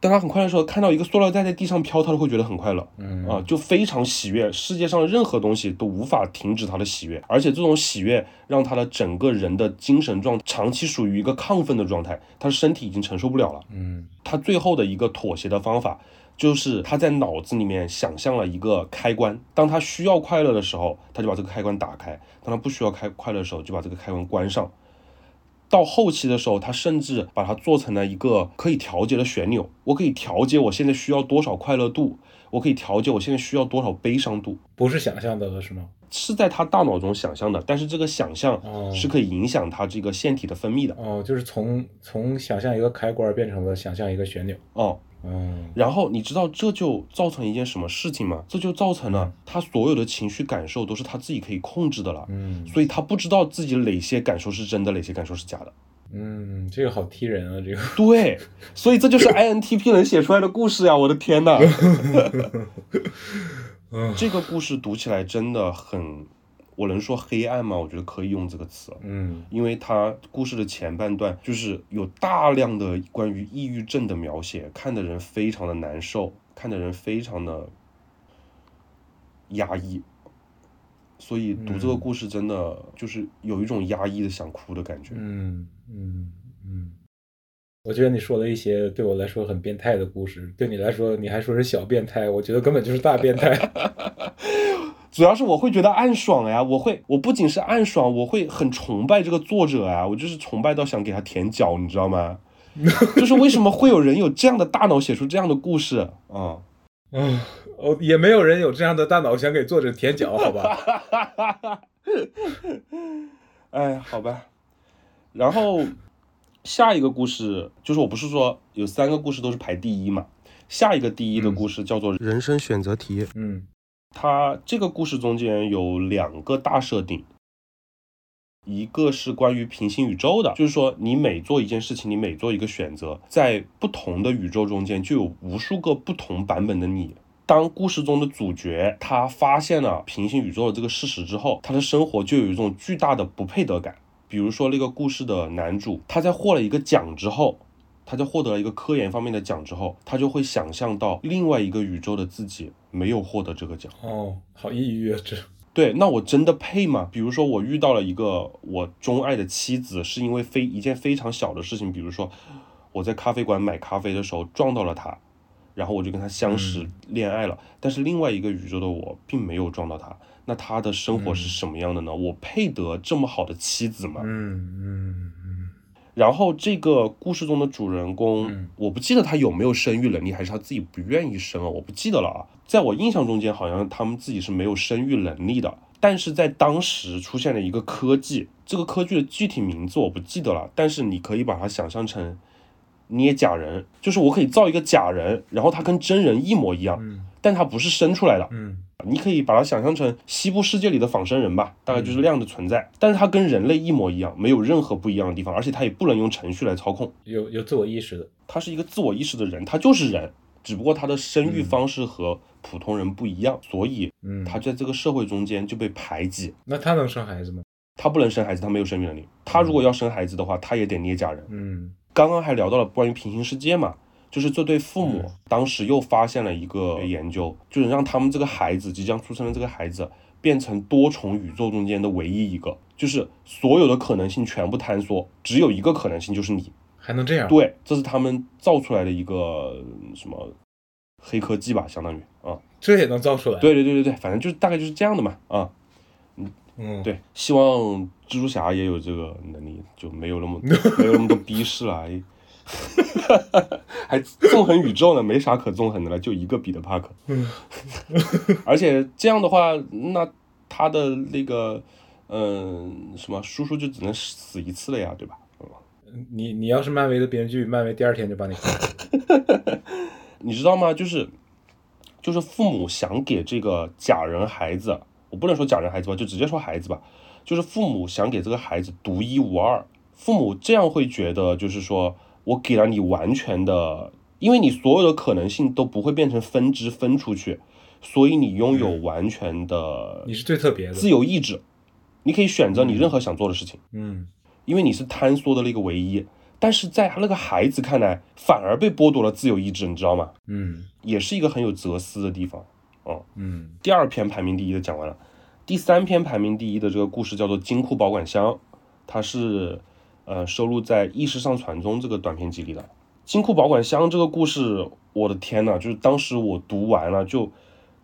当他很快乐的时候，看到一个塑料袋在地上飘，他都会觉得很快乐。嗯啊，就非常喜悦，世界上任何东西都无法停止他的喜悦，而且这种喜悦让他的整个人的精神状态长期处于一个亢奋的状态，他的身体已经承受不了了。嗯他最后的一个妥协的方法，就是他在脑子里面想象了一个开关，当他需要快乐的时候，他就把这个开关打开；当他不需要开快乐的时候，就把这个开关关上。到后期的时候，他甚至把它做成了一个可以调节的旋钮，我可以调节我现在需要多少快乐度，我可以调节我现在需要多少悲伤度，不是想象的了是吗？是在他大脑中想象的，但是这个想象哦是可以影响他这个腺体的分泌的。哦，就是从从想象一个开关变成了想象一个旋钮。哦，嗯然后你知道这就造成一件什么事情吗？这就造成了他所有的情绪感受都是他自己可以控制的了，嗯所以他不知道自己哪些感受是真的，哪些感受是假的。嗯，这个好踢人啊，这个。对，所以这就是 INTP 能写出来的故事呀！我的天呐，这个故事读起来真的很，我能说黑暗吗？我觉得可以用这个词。嗯因为它故事的前半段就是有大量的关于抑郁症的描写，看的人非常的难受，看的人非常的压抑，所以读这个故事真的就是有一种压抑的想哭的感觉。嗯嗯嗯，我觉得你说了一些对我来说很变态的故事，对你来说你还说是小变态，我觉得根本就是大变态。主要是我会觉得暗爽呀，我会，我不仅是暗爽，我会很崇拜这个作者啊，我就是崇拜到想给他舔脚，你知道吗？就是为什么会有人有这样的大脑写出这样的故事啊？嗯，哦，也没有人有这样的大脑想给作者舔脚，好吧？哎，好吧。然后下一个故事就是，我不是说有三个故事都是排第一嘛？下一个第一的故事叫做《人生选择题》。嗯它这个故事中间有两个大设定，一个是关于平行宇宙的，就是说你每做一件事情，你每做一个选择，在不同的宇宙中间就有无数个不同版本的你。当故事中的主角他发现了平行宇宙的这个事实之后，他的生活就有一种巨大的不配得感。比如说那个故事的男主，他在获了一个奖之后，他在获得了一个科研方面的奖之后，他就会想象到另外一个宇宙的自己没有获得这个奖。哦，好抑郁啊，这。对，那我真的配吗？比如说我遇到了一个我钟爱的妻子，是因为非一件非常小的事情，比如说我在咖啡馆买咖啡的时候撞到了她，然后我就跟她相识恋爱了。但是另外一个宇宙的我并没有撞到她，那她的生活是什么样的呢？我配得这么好的妻子吗？嗯嗯嗯然后这个故事中的主人公，嗯我不记得他有没有生育能力，还是他自己不愿意生啊？我不记得了啊。在我印象中间，好像他们自己是没有生育能力的。但是在当时出现了一个科技，这个科技的具体名字我不记得了，但是你可以把它想象成捏假人，就是我可以造一个假人，然后他跟真人一模一样，嗯但他不是生出来的，嗯你可以把它想象成西部世界里的仿生人吧，大概就是那样的存在。但是它跟人类一模一样，没有任何不一样的地方，而且它也不能用程序来操控。有有自我意识的。他是一个自我意识的人，他就是人，只不过他的生育方式和普通人不一样，所以嗯，他在这个社会中间就被排挤。那他能生孩子吗？他不能生孩子，他没有生育能力。他如果要生孩子的话，他也得捏假人。嗯刚刚还聊到了关于平行世界嘛，就是这对父母当时又发现了一个研究，就是让他们这个孩子即将出生的这个孩子变成多重宇宙中间的唯一一个，就是所有的可能性全部坍缩，只有一个可能性就是你。还能这样？对，这是他们造出来的一个嗯什么黑科技吧，相当于啊，这也能造出来？，对对对对对，反正就是大概就是这样的嘛啊，嗯，对，希望蜘蛛侠也有这个能力，就没有那么 没有那么多逼视了，哎还纵横宇宙呢，没啥可纵横的了，就一个彼得帕克。嗯 而且这样的话，那他的那个嗯、什么叔叔就只能死一次了呀，对吧？你你要是漫威的编剧，漫威第二天就把你干。你知道吗？就是就是父母想给这个假人孩子，我不能说假人孩子吧，就直接说孩子吧，就是父母想给这个孩子独一无二。父母这样会觉得，就是说我给了你完全的，因为你所有的可能性都不会变成分支分出去，所以你拥有完全的你是最特别的。自由意志，你可以选择你任何想做的事情。嗯因为你是坍缩的那个唯一，但是在他那个孩子看来，反而被剥夺了自由意志，你知道吗？嗯也是一个很有哲思的地方。哦嗯第二篇排名第一的讲完了，第三篇排名第一的这个故事叫做《金库保管箱》，它是呃收录在《意识上传中》这个短篇集里的。金库保管箱这个故事，我的天呐，就是当时我读完了，就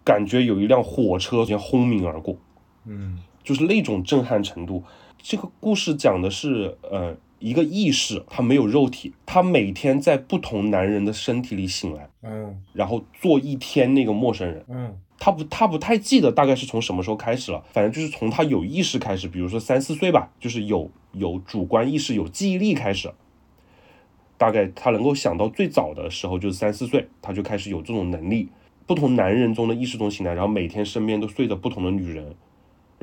感觉有一辆火车先轰鸣而过，嗯就是那种震撼程度。这个故事讲的是，呃，一个意识，他没有肉体，他每天在不同男人的身体里醒来，嗯然后做一天那个陌生人。嗯他不，他不太记得大概是从什么时候开始了，反正就是从他有意识开始，比如说三四岁吧，就是有有主观意识、有记忆力开始。大概他能够想到最早的时候就是三四岁，他就开始有这种能力。不同男人中的意识中醒来，然后每天身边都睡着不同的女人，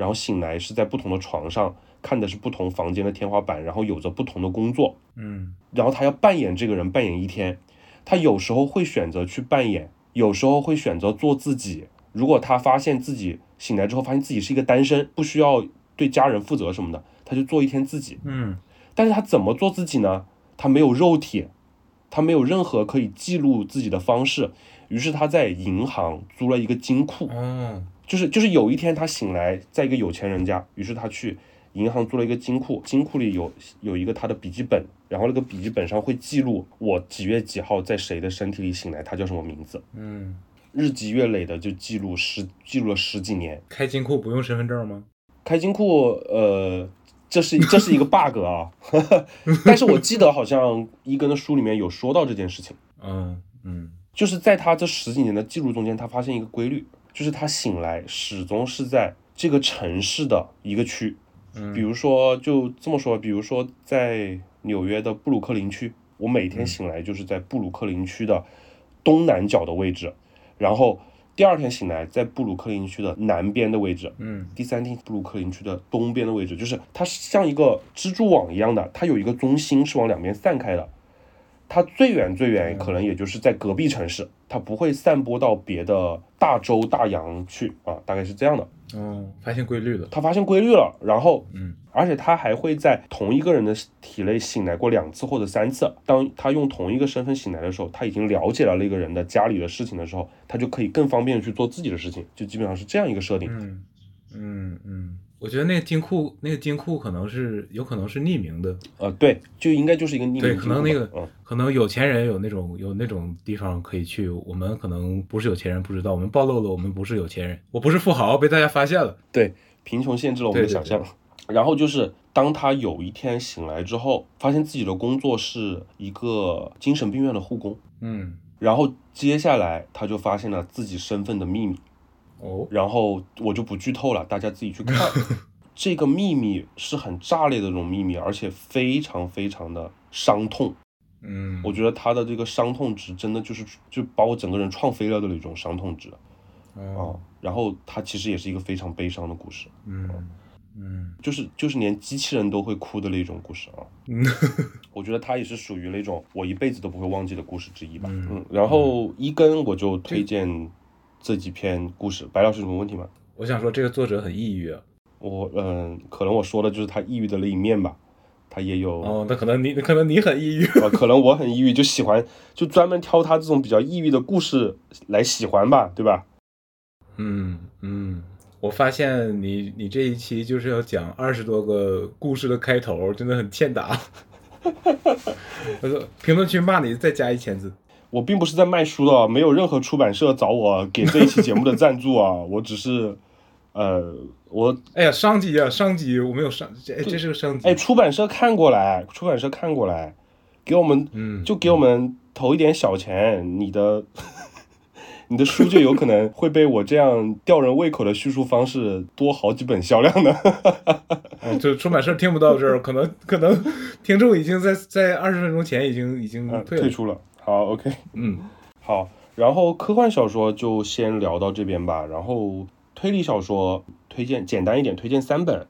然后醒来是在不同的床上，看的是不同房间的天花板，然后有着不同的工作，嗯然后他要扮演这个人，扮演一天。他有时候会选择去扮演，有时候会选择做自己。如果他发现自己醒来之后，发现自己是一个单身，不需要对家人负责什么的，他就做一天自己。嗯但是他怎么做自己呢？他没有肉体，他没有任何可以记录自己的方式。于是他在银行租了一个金库，哦就是就是有一天他醒来，在一个有钱人家，于是他去银行租了一个金库，金库里有有一个他的笔记本，然后那个笔记本上会记录我几月几号在谁的身体里醒来，他叫什么名字，嗯，日积月累的就记录十记录了十几年。开金库不用身份证吗？开金库，呃，这是这是一个 bug 啊，但是我记得好像一根的书里面有说到这件事情。嗯嗯就是在他这十几年的记录中间，他发现一个规律，就是他醒来始终是在这个城市的一个区，嗯，比如说就这么说，比如说在纽约的布鲁克林区，我每天醒来就是在布鲁克林区的东南角的位置，然后第二天醒来在布鲁克林区的南边的位置，嗯。第三天布鲁克林区的东边的位置，就是它是像一个蜘蛛网一样的，它有一个中心是往两边散开的。它最远最远可能也就是在隔壁城市，它不会散播到别的大洲大洋去啊，大概是这样的。哦，发现规律了。他发现规律了，然后嗯而且他还会在同一个人的体内醒来过两次或者三次。当他用同一个身份醒来的时候，他已经了解了那个人的家里的事情的时候，他就可以更方便的去做自己的事情，就基本上是这样一个设定。嗯嗯嗯，我觉得那个金库那个金库可能是有可能是匿名的，呃，对，就应该就是一个匿名对，可能那个嗯，可能有钱人有那种有那种地方可以去，我们可能不是有钱人不知道，我们暴露了我们不是有钱人，我不是富豪被大家发现了。对，贫穷限制了我们的对对想象。然后就是当他有一天醒来之后，发现自己的工作是一个精神病院的护工，嗯，然后接下来他就发现了自己身份的秘密。哦，然后我就不剧透了，大家自己去看。这个秘密是很炸裂的那种秘密，而且非常非常的伤痛。嗯，我觉得他的这个伤痛值真的就是就把我整个人创飞了的那种伤痛值啊、哦，然后他其实也是一个非常悲伤的故事，嗯嗯就是就是连机器人都会哭的那种故事啊。嗯 我觉得它也是属于那种我一辈子都不会忘记的故事之一吧。嗯嗯，然后一根我就推荐这几篇故事。白老师有什么问题吗？我想说这个作者很抑郁啊。我嗯，可能我说的就是他抑郁的那一面吧，他也有，哦，那可能你可能你很抑郁。呃，可能我很抑郁，就喜欢就专门挑他这种比较抑郁的故事来喜欢吧，对吧？嗯嗯，我发现你你这一期就是要讲二十多个故事的开头，真的很欠打。我说评论区骂你再加一千字。我并不是在卖书的，没有任何出版社找我给这一期节目的赞助啊，我只是，呃，我哎呀，上级啊，上级，我没有上，这哎这是个上级。哎，出版社看过来，出版社看过来，给我们嗯，就给我们投一点小钱，你的 你的书就有可能会被我这样吊人胃口的叙述方式多好几本销量的。嗯，就出版社听不到这儿，可能可能听众已经在在二十分钟前已经已经嗯，退了。退出了。好，OK，嗯好。然后科幻小说就先聊到这边吧。然后推理小说推荐简单一点，推荐三本。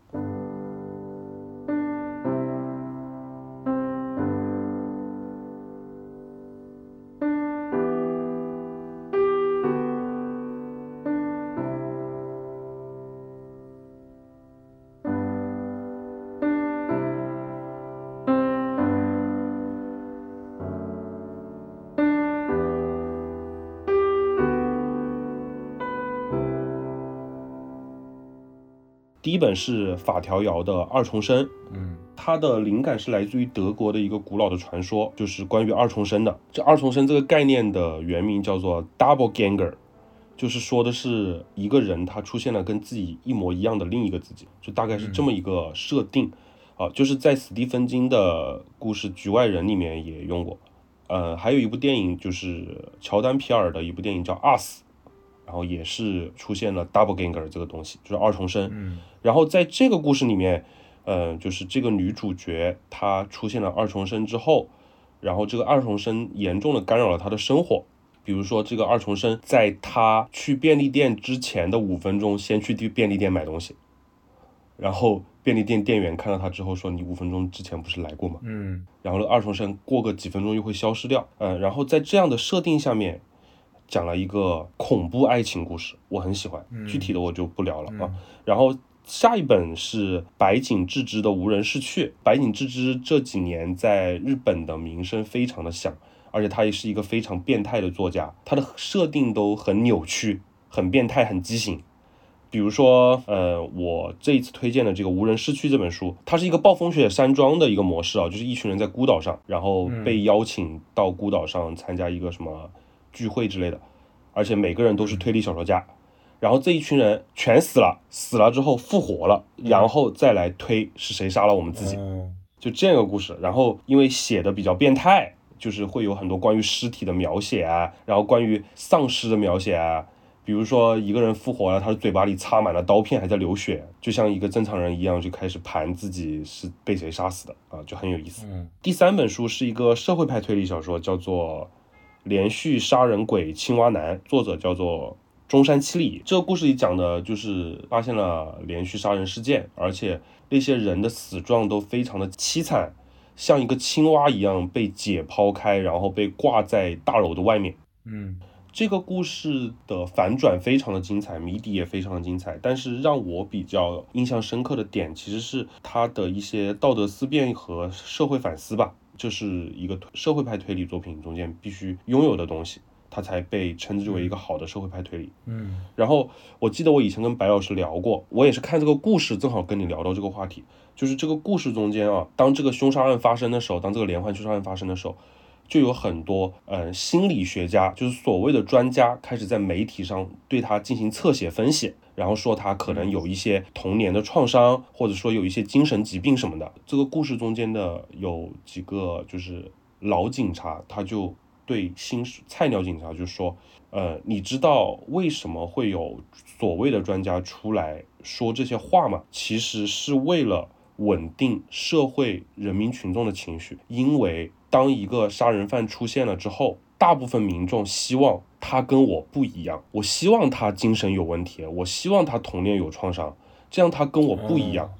本是法条遥的《二重生》，嗯它的灵感是来自于德国的一个古老的传说，就是关于二重生的。这二重生这个概念的原名叫做 Double Ganger，就是说的是一个人他出现了跟自己一模一样的另一个自己，就大概是这么一个设定。啊，就是在史蒂芬金的故事《局外人》里面也用过。呃，还有一部电影就是乔丹皮尔的一部电影叫《Us》，然后也是出现了 Double Ganger 这个东西，就是二重身。嗯然后在这个故事里面，呃，就是这个女主角她出现了二重身之后，然后这个二重身严重的干扰了她的生活。比如说，这个二重身在她去便利店之前的五分钟，先去便利店买东西，然后便利店店员看到她之后说：“你五分钟之前不是来过吗？”嗯然后二重身过个几分钟又会消失掉。嗯，然后在这样的设定下面，讲了一个恐怖爱情故事，我很喜欢。具体的我就不聊了啊。然后下一本是白井智之的《无人逝去》。白井智之这几年在日本的名声非常的响，而且他也是一个非常变态的作家，他的设定都很扭曲、很变态、很畸形。比如说，呃，我这一次推荐的这个《无人逝去》这本书，它是一个暴风雪山庄的一个模式啊，就是一群人在孤岛上，然后被邀请到孤岛上参加一个什么聚会之类的，而且每个人都是推理小说家，然后这一群人全死了，死了之后复活了，然后再来推是谁杀了我们自己，哦就这样一个故事。然后因为写的比较变态，就是会有很多关于尸体的描写啊，然后关于丧尸的描写啊。比如说一个人复活了，他的嘴巴里插满了刀片，还在流血，就像一个正常人一样，就开始盘自己是被谁杀死的啊，就很有意思。嗯第三本书是一个社会派推理小说，叫做《连续杀人鬼青蛙男》，作者叫做中山七里。这个故事里讲的就是发现了连续杀人事件，而且那些人的死状都非常的凄惨，像一个青蛙一样被解剖开，然后被挂在大楼的外面。嗯这个故事的反转非常的精彩，谜底也非常的精彩，但是让我比较印象深刻的点，其实是他的一些道德思辨和社会反思吧，这是一个推社会派推理作品中间必须拥有的东西，它才被称之为一个好的社会派推理。嗯然后我记得我以前跟白老师聊过，我也是看这个故事，正好跟你聊到这个话题，就是这个故事中间啊，当这个凶杀案发生的时候，当这个连环凶杀案发生的时候，就有很多呃心理学家，就是所谓的专家，开始在媒体上对他进行侧写分析，然后说他可能有一些童年的创伤，或者说有一些精神疾病什么的。这个故事中间的有几个就是老警察，他就对新菜鸟警察就说，呃，你知道为什么会有所谓的专家出来说这些话吗？其实是为了稳定社会人民群众的情绪，因为当一个杀人犯出现了之后，大部分民众希望他跟我不一样，我希望他精神有问题，我希望他童年有创伤，这样他跟我不一样。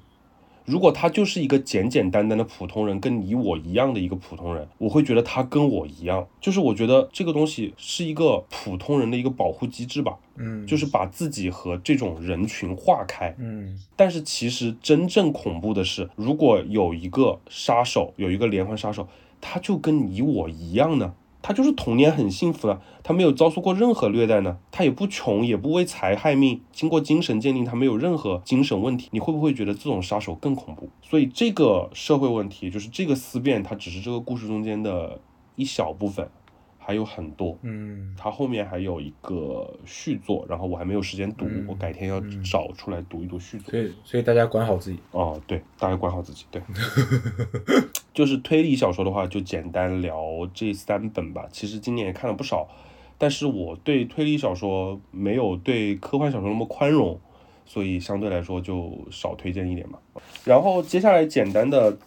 如果他就是一个简简单单的普通人，跟你我一样的一个普通人，我会觉得他跟我一样。就是我觉得这个东西是一个普通人的一个保护机制吧，嗯，就是把自己和这种人群划开。嗯但是其实真正恐怖的是，如果有一个杀手，有一个连环杀手，他就跟你我一样呢，他就是童年很幸福的，他没有遭受过任何虐待呢，他也不穷，也不为财害命，经过精神鉴定，他没有任何精神问题，你会不会觉得这种杀手更恐怖？所以这个社会问题，就是这个思辨，它只是这个故事中间的一小部分，还有很多。嗯它后面还有一个续作，然后我还没有时间读，嗯我改天要找出来读一读续作。所以所以大家管好自己。哦，对，大家管好自己。对，就是推理小说的话，就简单聊这三本吧。其实今年也看了不少，但是我对推理小说没有对科幻小说那么宽容，所以相对来说就少推荐一点吧。然后接下来简单的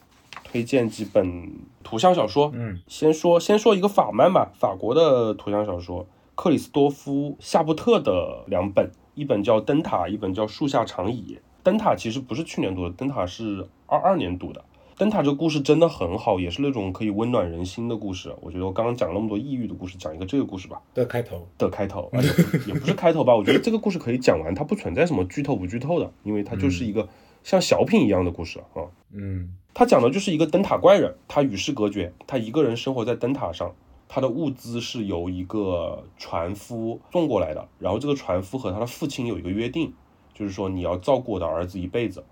推荐几本图像小说。嗯先说先说一个法漫吧，法国的图像小说，克里斯多夫夏布特的两本，一本叫《灯塔》，一本叫《树下长椅》。灯塔其实不是去年读的，灯塔是二二年读的。灯塔这个故事真的很好，也是那种可以温暖人心的故事。我觉得我刚刚讲了那么多抑郁的故事，讲一个这个故事吧的开头。的开头，而且也不是开头吧。我觉得这个故事可以讲完，它不存在什么剧透不剧透的，因为它就是一个像小品一样的故事啊。嗯他讲的就是一个灯塔怪人，他与世隔绝，他一个人生活在灯塔上，他的物资是由一个船夫送过来的，然后这个船夫和他的父亲有一个约定，就是说你要照顾我的儿子一辈子。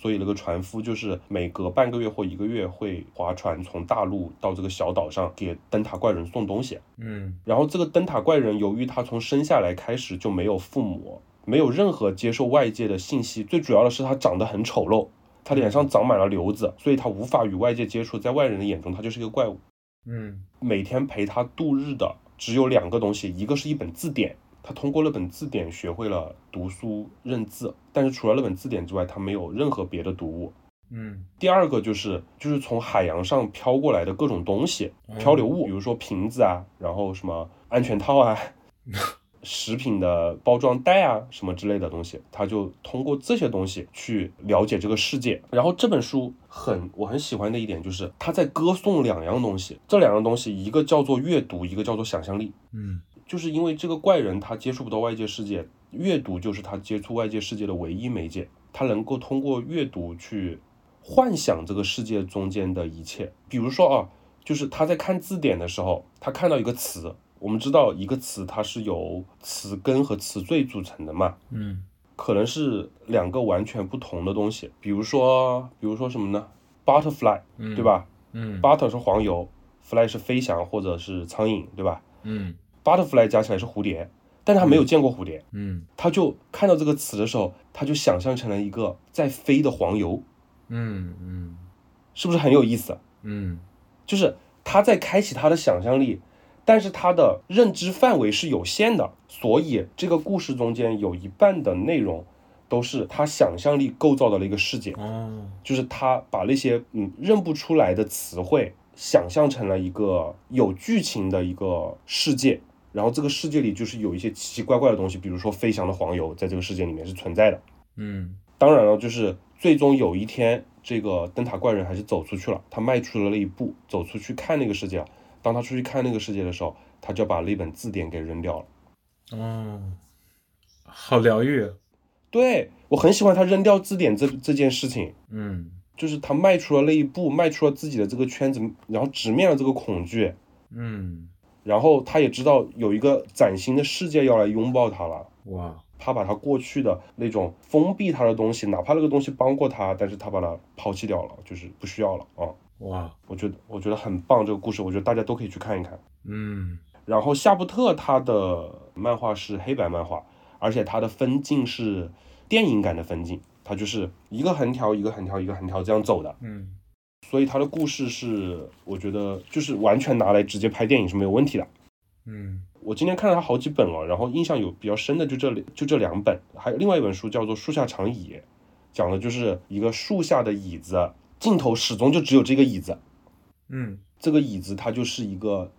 所以那个船夫就是每隔半个月或一个月会划船从大陆到这个小岛上给灯塔怪人送东西。嗯然后这个灯塔怪人由于他从生下来开始就没有父母，没有任何接受外界的信息，最主要的是他长得很丑陋，他脸上长满了瘤子，所以他无法与外界接触，在外人的眼中他就是一个怪物。嗯每天陪他度日的只有两个东西，一个是一本字典，他通过那本字典学会了读书认字，但是除了那本字典之外，他没有任何别的读物。嗯第二个就是就是从海洋上飘过来的各种东西，漂流物，比如说瓶子啊，然后什么安全套啊，食品的包装袋啊，什么之类的东西，他就通过这些东西去了解这个世界。然后这本书很我很喜欢的一点就是他在歌颂两样东西，这两样东西一个叫做阅读，一个叫做想象力。嗯就是因为这个怪人他接触不到外界世界，阅读就是他接触外界世界的唯一媒介，他能够通过阅读去幻想这个世界中间的一切。比如说啊，就是他在看字典的时候，他看到一个词，我们知道一个词它是由词根和词缀组成的嘛，嗯可能是两个完全不同的东西。比如说，比如说什么呢？butterfly，嗯，对？吧嗯？butter 是黄油，fly 是飞翔或者是苍蝇，对吧嗯？butterfly 加起来是蝴蝶，但是他没有见过蝴蝶。嗯他就看到这个词的时候，他就想象成了一个在飞的黄油，嗯嗯是不是很有意思？嗯就是他在开启他的想象力，但是他的认知范围是有限的，所以这个故事中间有一半的内容都是他想象力构造的一个世界，哦就是他把那些嗯认不出来的词汇想象成了一个有剧情的一个世界。然后这个世界里就是有一些奇奇怪怪的东西，比如说飞翔的黄油，在这个世界里面是存在的。嗯当然了，就是最终有一天，这个灯塔怪人还是走出去了，他迈出了那一步，走出去看那个世界了。当他出去看那个世界的时候，他就把那本字典给扔掉了。哦，好疗愈。啊对我很喜欢他扔掉字典这这件事情，嗯就是他迈出了那一步，迈出了自己的这个圈子，然后直面了这个恐惧，嗯，然后他也知道有一个崭新的世界要来拥抱他了。哇，他把他过去的那种封闭他的东西，哪怕那个东西帮过他，但是他把它抛弃掉了，就是不需要了啊。哇，我觉得我觉得很棒，这个故事，我觉得大家都可以去看一看。嗯然后夏布特他的漫画是黑白漫画，而且他的分镜是电影感的分镜，他就是一个横条一个横条一个横条这样走的，嗯所以他的故事是我觉得就是完全拿来直接拍电影是没有问题的。嗯。我今天看了他好几本了，然后印象有比较深的就这里就这两本，还有另外一本书叫做《树下长椅》，讲的就是一个树下的椅子，镜头始终就只有这个椅子，嗯。这个椅子它就是一个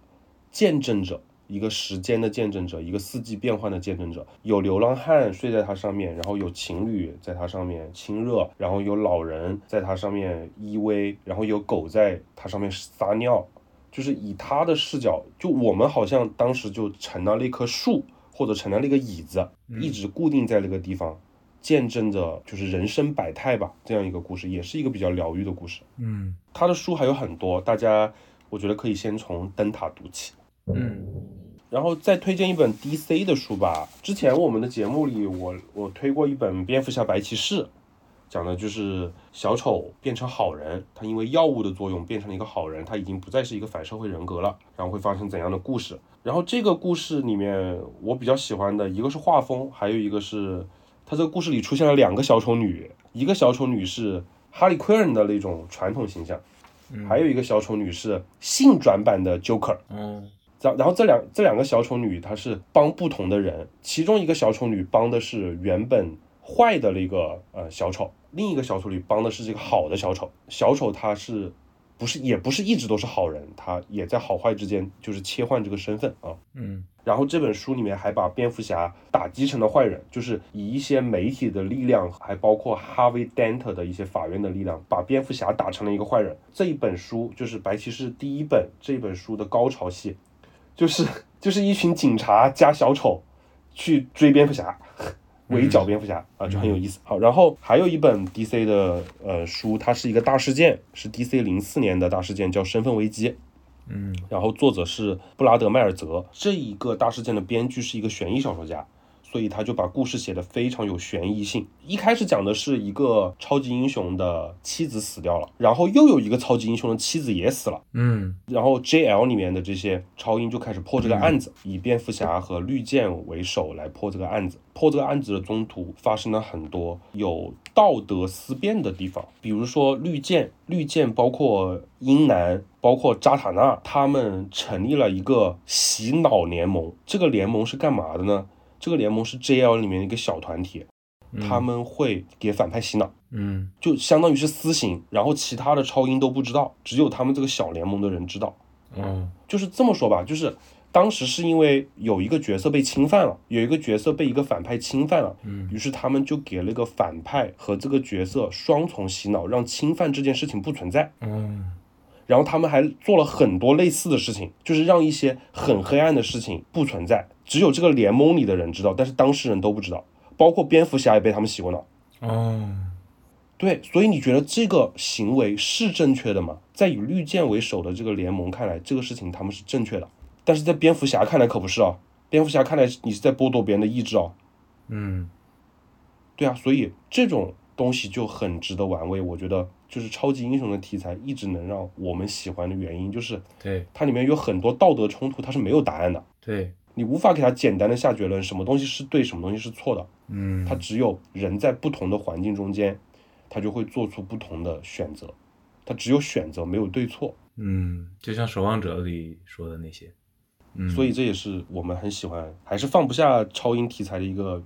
见证者，一个时间的见证者，一个四季变换的见证者。有流浪汉睡在它上面，然后有情侣在它上面亲热，然后有老人在它上面依偎，然后有狗在它上面撒尿。就是以他的视角，就我们好像当时就成了那棵树，或者成了那个椅子，一直固定在那个地方，见证着就是人生百态吧，这样一个故事，也是一个比较疗愈的故事。嗯他的书还有很多，大家我觉得可以先从《灯塔》读起，嗯然后再推荐一本 DC 的书吧。之前我们的节目里我，我推过一本《蝙蝠侠白骑士》，讲的就是小丑变成好人，他因为药物的作用变成了一个好人，他已经不再是一个反社会人格了，然后会发生怎样的故事。然后这个故事里面，我比较喜欢的一个是画风，还有一个是他这个故事里出现了两个小丑女，一个小丑女是哈利奎恩的那种传统形象。还有一个小丑女是性转版的 Joker，然然后这两这两个小丑女她是帮不同的人，其中一个小丑女帮的是原本坏的那个呃小丑，另一个小丑女帮的是这个好的小丑。小丑他是不是也不是一直都是好人，他也在好坏之间就是切换这个身份啊。嗯然后这本书里面还把蝙蝠侠打击成了坏人，就是以一些媒体的力量，还包括哈维·丹特的一些法院的力量，把蝙蝠侠打成了一个坏人。这一本书就是白骑士第一本这本书的高潮戏，就是 就是一群警察加小丑去追蝙蝠侠。围剿蝙蝠侠啊，就很有意思。好，然后还有一本 DC 的呃书，它是一个大事件，是 DC 零四年的大事件，叫《身份危机》。嗯然后作者是布拉德·迈尔泽。这一个大事件的编剧是一个悬疑小说家，所以他就把故事写得非常有悬疑性。一开始讲的是一个超级英雄的妻子死掉了，然后又有一个超级英雄的妻子也死了，嗯然后 JL 里面的这些超英就开始破这个案子，以蝙蝠侠和绿箭为首来破这个案子。破这个案子的中途发生了很多有道德思辨的地方，比如说绿箭，绿箭包括英男，包括扎塔纳，他们成立了一个洗脑联盟。这个联盟是干嘛的呢？这个联盟是 JL 里面的一个小团体，他们会给反派洗脑。嗯就相当于是私刑，然后其他的超英都不知道，只有他们这个小联盟的人知道。嗯就是这么说吧，就是当时是因为有一个角色被侵犯了，有一个角色被一个反派侵犯了，嗯于是他们就给了个反派和这个角色双重洗脑，让侵犯这件事情不存在。嗯然后他们还做了很多类似的事情，就是让一些很黑暗的事情不存在，只有这个联盟里的人知道，但是当事人都不知道，包括蝙蝠侠也被他们洗过脑。哦对，所以你觉得这个行为是正确的吗？在以绿箭为首的这个联盟看来，这个事情他们是正确的，但是在蝙蝠侠看来可不是哦。蝙蝠侠看来你是在剥夺别人的意志哦。嗯对啊，所以这种东西就很值得玩味。我觉得就是超级英雄的题材一直能让我们喜欢的原因，就是对它里面有很多道德冲突，它是没有答案的，对你无法给他简单的下结论，什么东西是对，什么东西是错的。嗯他只有人在不同的环境中间，他就会做出不同的选择。他只有选择，没有对错。嗯，就像《守望者》里说的那些，嗯，所以这也是我们很喜欢，还是放不下超英题材的一个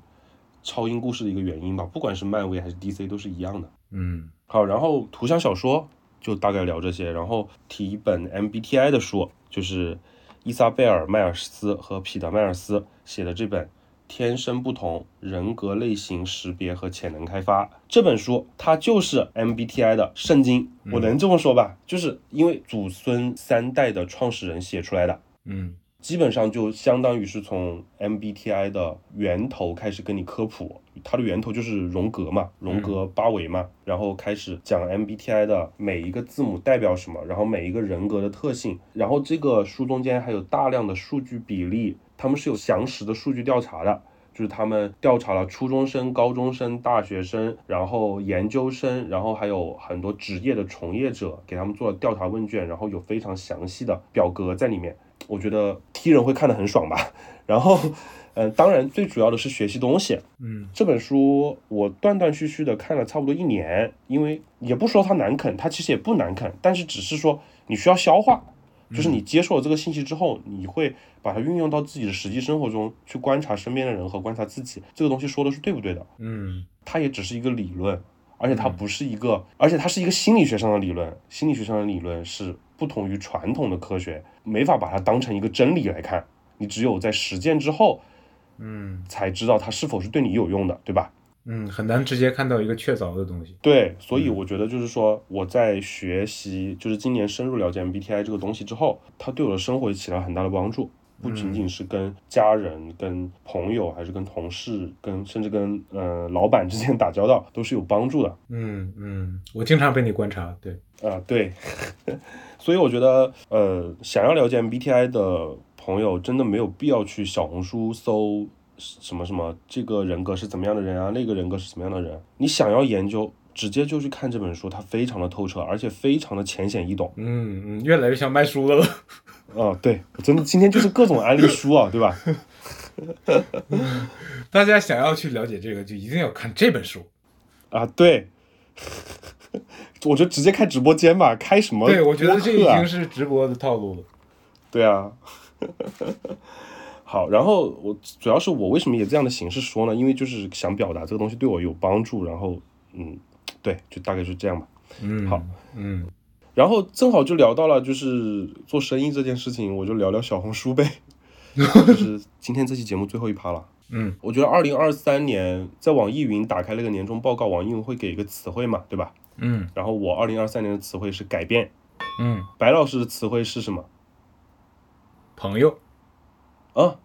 超英故事的一个原因吧。不管是漫威还是 DC 都是一样的。嗯好，然后图像小说就大概聊这些，然后提一本 MBTI 的书，就是伊莎贝尔·迈尔斯和彼得·迈尔斯写的这本《天生不同：人格类型识别和潜能开发》这本书，它就是 MBTI 的圣经，我能这么说吧？就是因为祖孙三代的创始人写出来的。嗯基本上就相当于是从 MBTI 的源头开始跟你科普，它的源头就是荣格嘛，荣格八维嘛，然后开始讲 MBTI 的每一个字母代表什么，然后每一个人格的特性，然后这个书中间还有大量的数据比例，他们是有详实的数据调查的。就是他们调查了初中生、高中生、大学生，然后研究生，然后还有很多职业的从业者，给他们做了调查问卷，然后有非常详细的表格在里面。我觉得踢人会看得很爽吧。然后，嗯、当然最主要的是学习东西。嗯这本书我断断续续的看了差不多一年，因为也不说它难啃，它其实也不难啃，但是只是说你需要消化，就是你接受了这个信息之后，你会把它运用到自己的实际生活中去观察身边的人和观察自己，这个东西说的是对不对的？嗯它也只是一个理论，而且它不是一个，而且它是一个心理学上的理论。心理学上的理论是不同于传统的科学，没法把它当成一个真理来看。你只有在实践之后，嗯才知道它是否是对你有用的，对吧？嗯，很难直接看到一个确凿的东西。对，所以我觉得就是说，我在学习，就是今年深入了解 MBTI 这个东西之后，它对我的生活也起到很大的帮助。不仅仅是跟家人、跟朋友，还是跟同事、跟甚至跟呃老板之间打交道，都是有帮助的。嗯嗯，我经常被你观察，对，啊，对，所以我觉得，呃，想要了解 MBTI 的朋友，真的没有必要去小红书搜什么什么这个人格是怎么样的人啊，那个人格是怎么样的人。你想要研究，直接就去看这本书，它非常的透彻，而且非常的浅显易懂。嗯嗯，越来越像卖书的了。啊，对，我真的今天就是各种安利书啊，对吧？大家想要去了解这个，就一定要看这本书。啊，对，我就直接开直播间吧，开什么、对，我觉得这已啊经是直播的套路了。对啊，好，然后我主要是我为什么以这样的形式说呢？因为就是想表达这个东西对我有帮助，然后嗯，对，就大概是这样吧。嗯，好，嗯然后正好就聊到了就是做生意这件事情，我就聊聊小红书呗，就是今天这期节目最后一趴了。嗯我觉得二零二三年在网易云打开那个年终报告，网易云会给一个词汇嘛，对吧？嗯然后我二零二三年的词汇是改变，嗯，白老师的词汇是什么？朋友，啊，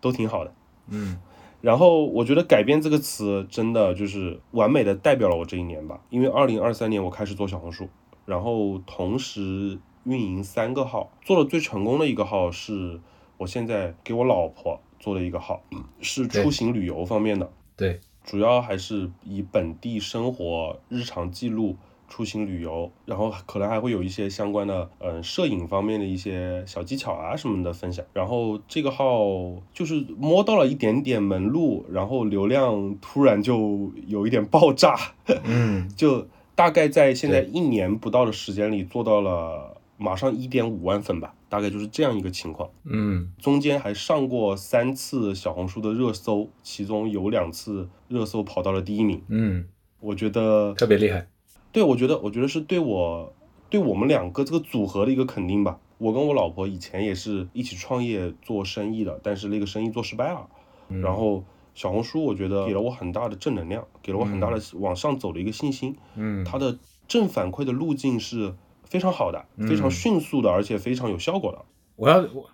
都挺好的。嗯然后我觉得“改变”这个词真的就是完美的代表了我这一年吧，因为二零二三年我开始做小红书，然后同时运营三个号，做的最成功的一个号是我现在给我老婆做的一个号，是出行旅游方面的，对，主要还是以本地生活日常记录。出行旅游，然后可能还会有一些相关的，嗯，摄影方面的一些小技巧啊什么的分享。然后这个号就是摸到了一点点门路，然后流量突然就有一点爆炸，嗯 就大概在现在一年不到的时间里做到了马上一点五万粉吧，大概就是这样一个情况。嗯中间还上过三次小红书的热搜，其中有两次热搜跑到了第一名。嗯，我觉得特别厉害。对，我觉得，我觉得是对我，对我们两个这个组合的一个肯定吧。我跟我老婆以前也是一起创业做生意的，但是那个生意做失败了。嗯然后小红书，我觉得给了我很大的正能量，给了我很大的往上走的一个信心。嗯，它的正反馈的路径是非常好的，非常嗯迅速的，而且非常有效果的。我要我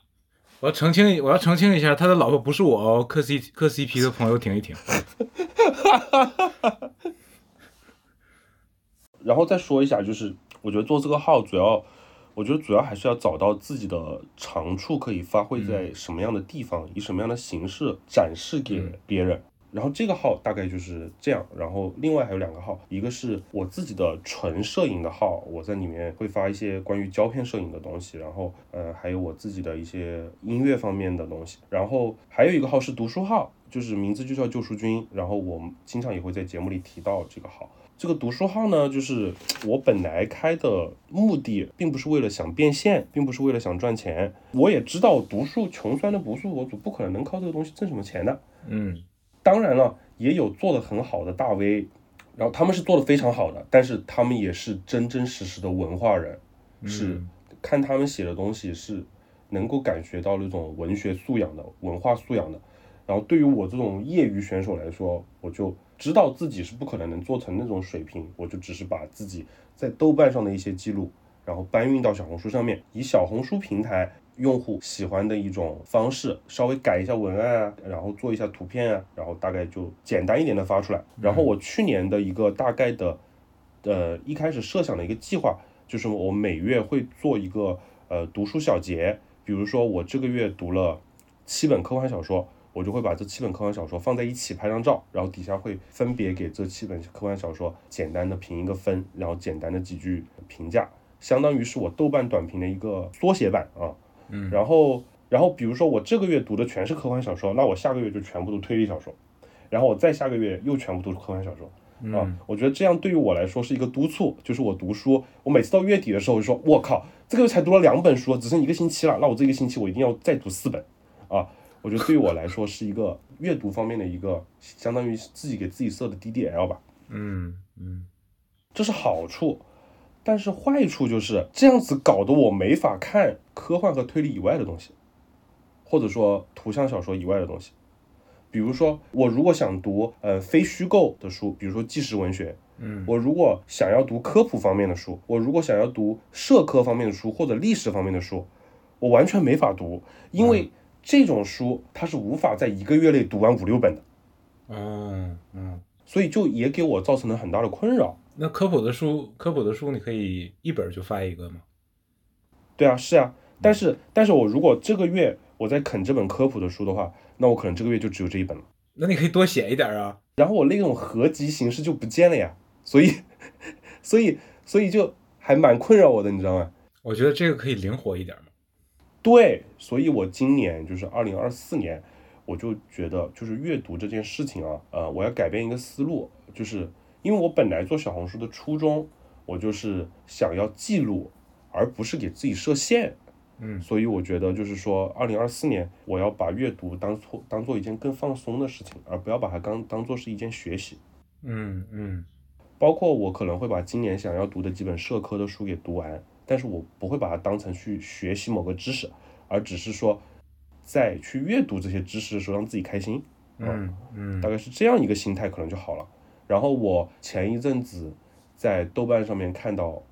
我要澄清，我要澄清一下，他的老婆不是我哦，磕 C 磕 CP 的朋友停一停。然后再说一下，就是我觉得做这个号主要，我觉得主要还是要找到自己的长处可以发挥在什么样的地方，以什么样的形式展示给别人。然后这个号大概就是这样，然后另外还有两个号，一个是我自己的纯摄影的号，我在里面会发一些关于胶片摄影的东西，然后呃还有我自己的一些音乐方面的东西，然后还有一个号是读书号，就是名字就叫救书君，然后我经常也会在节目里提到这个号。这个读书号呢，就是我本来开的目的，并不是为了想变现，并不是为了想赚钱。我也知道读书穷酸的不是我主，不可能能靠这个东西挣什么钱的。嗯当然了，也有做的很好的大 V，然后他们是做的非常好的，但是他们也是真真实实的文化人，是看他们写的东西是能够感觉到那种文学素养的、文化素养的。然后对于我这种业余选手来说，我就知道自己是不可能能做成那种水平，我就只是把自己在豆瓣上的一些记录，然后搬运到小红书上面，以小红书平台用户喜欢的一种方式，稍微改一下文案啊，然后做一下图片啊，然后大概就简单一点的发出来。然后我去年的一个大概的，呃，一开始设想的一个计划，就是我每月会做一个呃读书小结，比如说我这个月读了七本科幻小说。我就会把这七本科幻小说放在一起拍张照，然后底下会分别给这七本科幻小说简单的评一个分，然后简单的几句评价，相当于是我豆瓣短评的一个缩写版啊。嗯。然后，然后比如说我这个月读的全是科幻小说，那我下个月就全部读推理小说，然后我再下个月又全部都是科幻小说。啊，我觉得这样对于我来说是一个督促，就是我读书，我每次到月底的时候就说，我靠，这个月才读了两本书，只剩一个星期了，那我这个星期我一定要再读四本，啊，我觉得对于我来说是一个阅读方面的一个，相当于自己给自己设的 DDL 吧，嗯嗯。这是好处，但是坏处就是这样子搞得我没法看科幻和推理以外的东西，或者说图像小说以外的东西。比如说，我如果想读呃非虚构的书，比如说纪实文学，嗯我如果想要读科普方面的书，我如果想要读社科方面的书或者历史方面的书，我完全没法读，因为这种书它是无法在一个月内读完五六本的，嗯嗯，所以就也给我造成了很大的困扰。那科普的书，科普的书你可以一本就发一个吗？对啊，是啊，但是但是我如果这个月我在啃这本科普的书的话，那我可能这个月就只有这一本了，那你可以多写一点啊。然后我那种合集形式就不见了呀，所以 所以所以就还蛮困扰我的，你知道吗？我觉得这个可以灵活一点嘛。对，所以我今年就是二零二四年，我就觉得就是阅读这件事情啊，呃，我要改变一个思路，就是因为我本来做小红书的初衷，我就是想要记录，而不是给自己设限。嗯所以我觉得就是说，二零二四年我要把阅读当做当做一件更放松的事情，而不要把它当当做是一件学习。嗯嗯包括我可能会把今年想要读的几本社科的书给读完，但是我不会把它当成去学习某个知识，而只是说在去阅读这些知识的时候让自己开心，嗯嗯大概是这样一个心态可能就好了。然后我前一阵子在豆瓣上面看到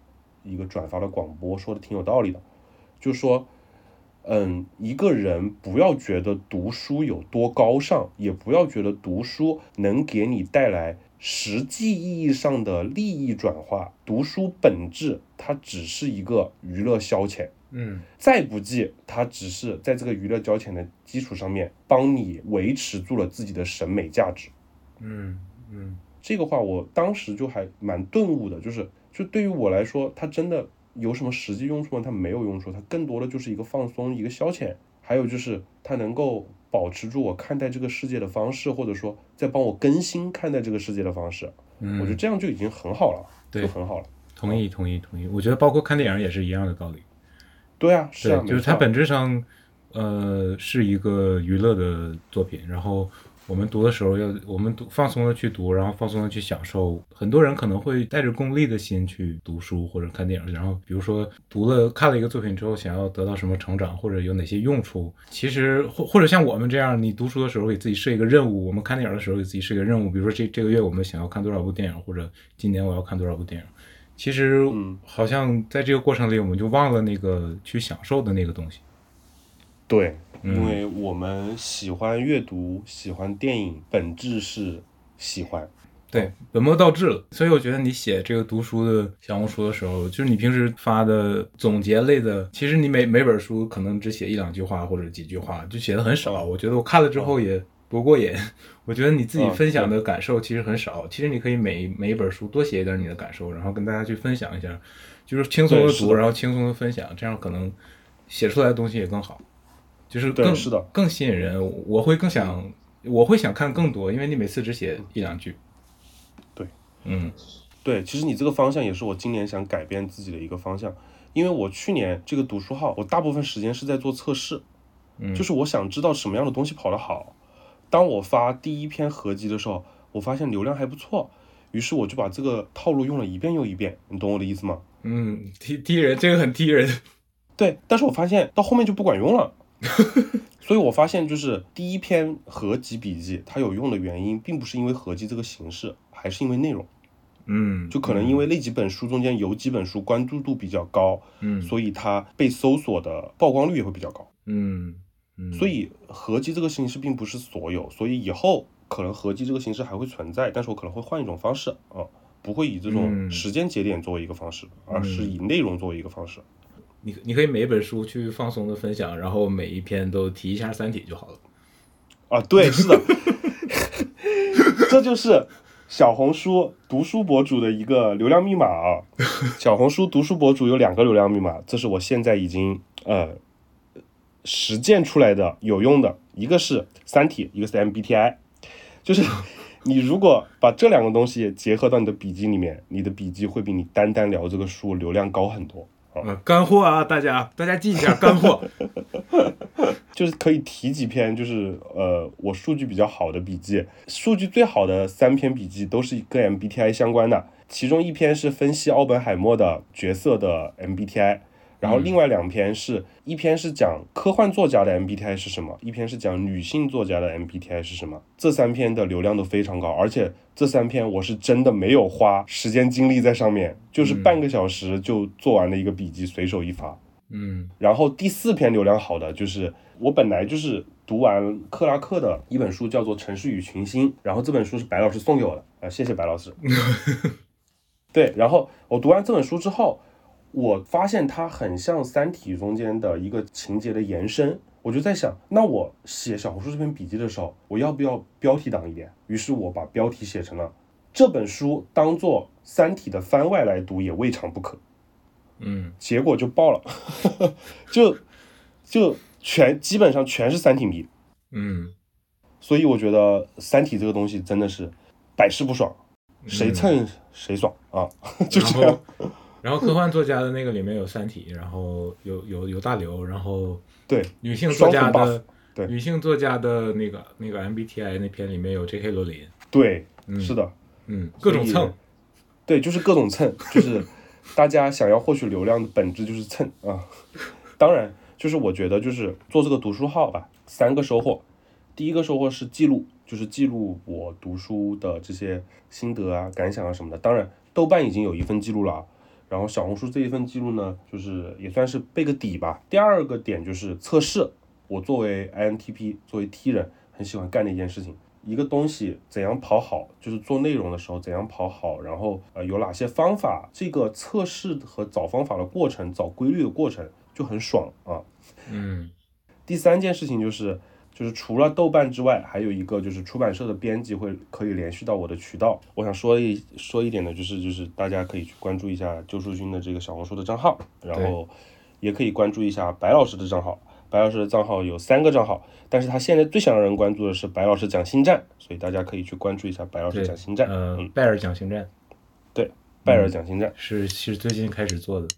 一个转发的广播，说的挺有道理的，就说，嗯，一个人不要觉得读书有多高尚，也不要觉得读书能给你带来实际意义上的利益转化，读书本质它只是一个娱乐消遣。嗯再不济，它只是在这个娱乐消遣的基础上面，帮你维持住了自己的审美价值。嗯嗯这个话我当时就还蛮顿悟的，就是就对于我来说，它真的有什么实际用处吗？它没有用处，它更多的就是一个放松，一个消遣，还有就是它能够保持住我看待这个世界的方式，或者说在帮我更新看待这个世界的方式。嗯，我觉得这样就已经很好了，对就很好了。同意同意同意。我觉得包括看电影也是一样的道理。对啊，是，啊，就是它本质上，呃，是一个娱乐的作品。然后我们读的时候要，我们读放松的去读，然后放松的去享受。很多人可能会带着功利的心去读书或者看电影，然后比如说读了看了一个作品之后，想要得到什么成长或者有哪些用处。其实或或者像我们这样，你读书的时候给自己设一个任务，我们看电影的时候给自己设一个任务，比如说这这个月我们想要看多少部电影，或者今年我要看多少部电影。其实好像在这个过程里，我们就忘了那个去享受的那个东西。对，因为我们喜欢阅读，喜欢电影，本质是喜欢。对，本末倒置了。所以我觉得你写这个读书的小红书的时候，就是你平时发的总结类的，其实你每每本书可能只写一两句话或者几句话，就写的很少。我觉得我看了之后也不过瘾。我觉得你自己嗯分享的感受其实很少。其实你可以每每一本书多写一点你的感受，然后跟大家去分享一下，就是轻松的读，的然后轻松的分享，这样可能写出来的东西也更好，就是更是的更吸引人。我会更想，我会想看更多，因为你每次只写一两句。对，嗯对，其实你这个方向也是我今年想改变自己的一个方向，因为我去年这个读书号，我大部分时间是在做测试，嗯就是我想知道什么样的东西跑得好。当我发第一篇合集的时候，我发现流量还不错，于是我就把这个套路用了一遍又一遍，你懂我的意思吗？嗯，踢踢人，这个很踢人。对，但是我发现到后面就不管用了，所以我发现就是第一篇合集笔记它有用的原因，并不是因为合集这个形式，还是因为内容。嗯，就可能因为那几本书中间有几本书关注度比较高，嗯，所以它被搜索的曝光率也会比较高。嗯嗯，所以合集这个形式并不是所有，所以以后可能合集这个形式还会存在，但是我可能会换一种方式啊，不会以这种嗯时间节点作为一个方式，而是以内容作为一个方式。你你可以每一本书去放松的分享，然后每一篇都提一下《三体》就好了。啊，对，是的，这就是小红书读书博主的一个流量密码啊。小红书读书博主有两个流量密码，这是我现在已经呃实践出来的有用的，一个是《三体》，一个是 MBTI，就是。你如果把这两个东西结合到你的笔记里面，你的笔记会比你单单聊这个书流量高很多。呃，干货啊，大家大家记一下 干货。就是可以提几篇，就是呃，我数据比较好的笔记，数据最好的三篇笔记都是跟 MBTI 相关的，其中一篇是分析奥本海默的角色的 MBTI，然后另外两篇是一篇是讲科幻作家的 MBTI 是什么，一篇是讲女性作家的 MBTI 是什么，这三篇的流量都非常高，而且这三篇我是真的没有花时间精力在上面，就是半个小时就做完了一个笔记，随手一发。嗯然后第四篇流量好的就是我本来就是读完克拉克的一本书，叫做《城市与群星》，然后这本书是白老师送给我的，啊、谢谢白老师。对，然后我读完这本书之后，我发现它很像《三体》中间的一个情节的延伸，我就在想，那我写小红书这篇笔记的时候，我要不要标题党一点？于是我把标题写成了这本书当做《三体》的番外来读也未尝不可。嗯结果就爆了，就就全基本上全是三体迷，嗯所以我觉得三体这个东西真的是百试不爽，谁蹭谁爽啊，就这样后。然后科幻作家的那个里面有《三体》，然后有有有大刘，然后对，女性作家的对女性作家的那个那个 MBTI 那篇里面有 J.K. 罗琳，对，嗯是的，嗯，各种蹭，对，就是各种蹭，就是大家想要获取流量的本质就是蹭啊。当然，就是我觉得就是做这个读书号吧，三个收获。第一个收获是记录，就是记录我读书的这些心得啊、感想啊什么的。当然，豆瓣已经有一份记录了啊，然后小红书这一份记录呢，就是也算是备个底吧。第二个点就是测试，我作为 INTP，作为 T 人，很喜欢干的一件事情，一个东西怎样跑好，就是做内容的时候怎样跑好，然后呃有哪些方法，这个测试和找方法的过程，找规律的过程就很爽啊。嗯第三件事情就是，就是除了豆瓣之外，还有一个就是出版社的编辑会可以联系到我的渠道。我想说一说一点的，就是就是大家可以去关注一下救书君的这个小红书的账号，然后也可以关注一下白老师的账号。白老师的账号有三个账号，但是他现在最想让人关注的是白老师讲星战，所以大家可以去关注一下白老师讲星战。呃嗯，，拜尔讲星战对拜尔讲星战。是是最近开始做的。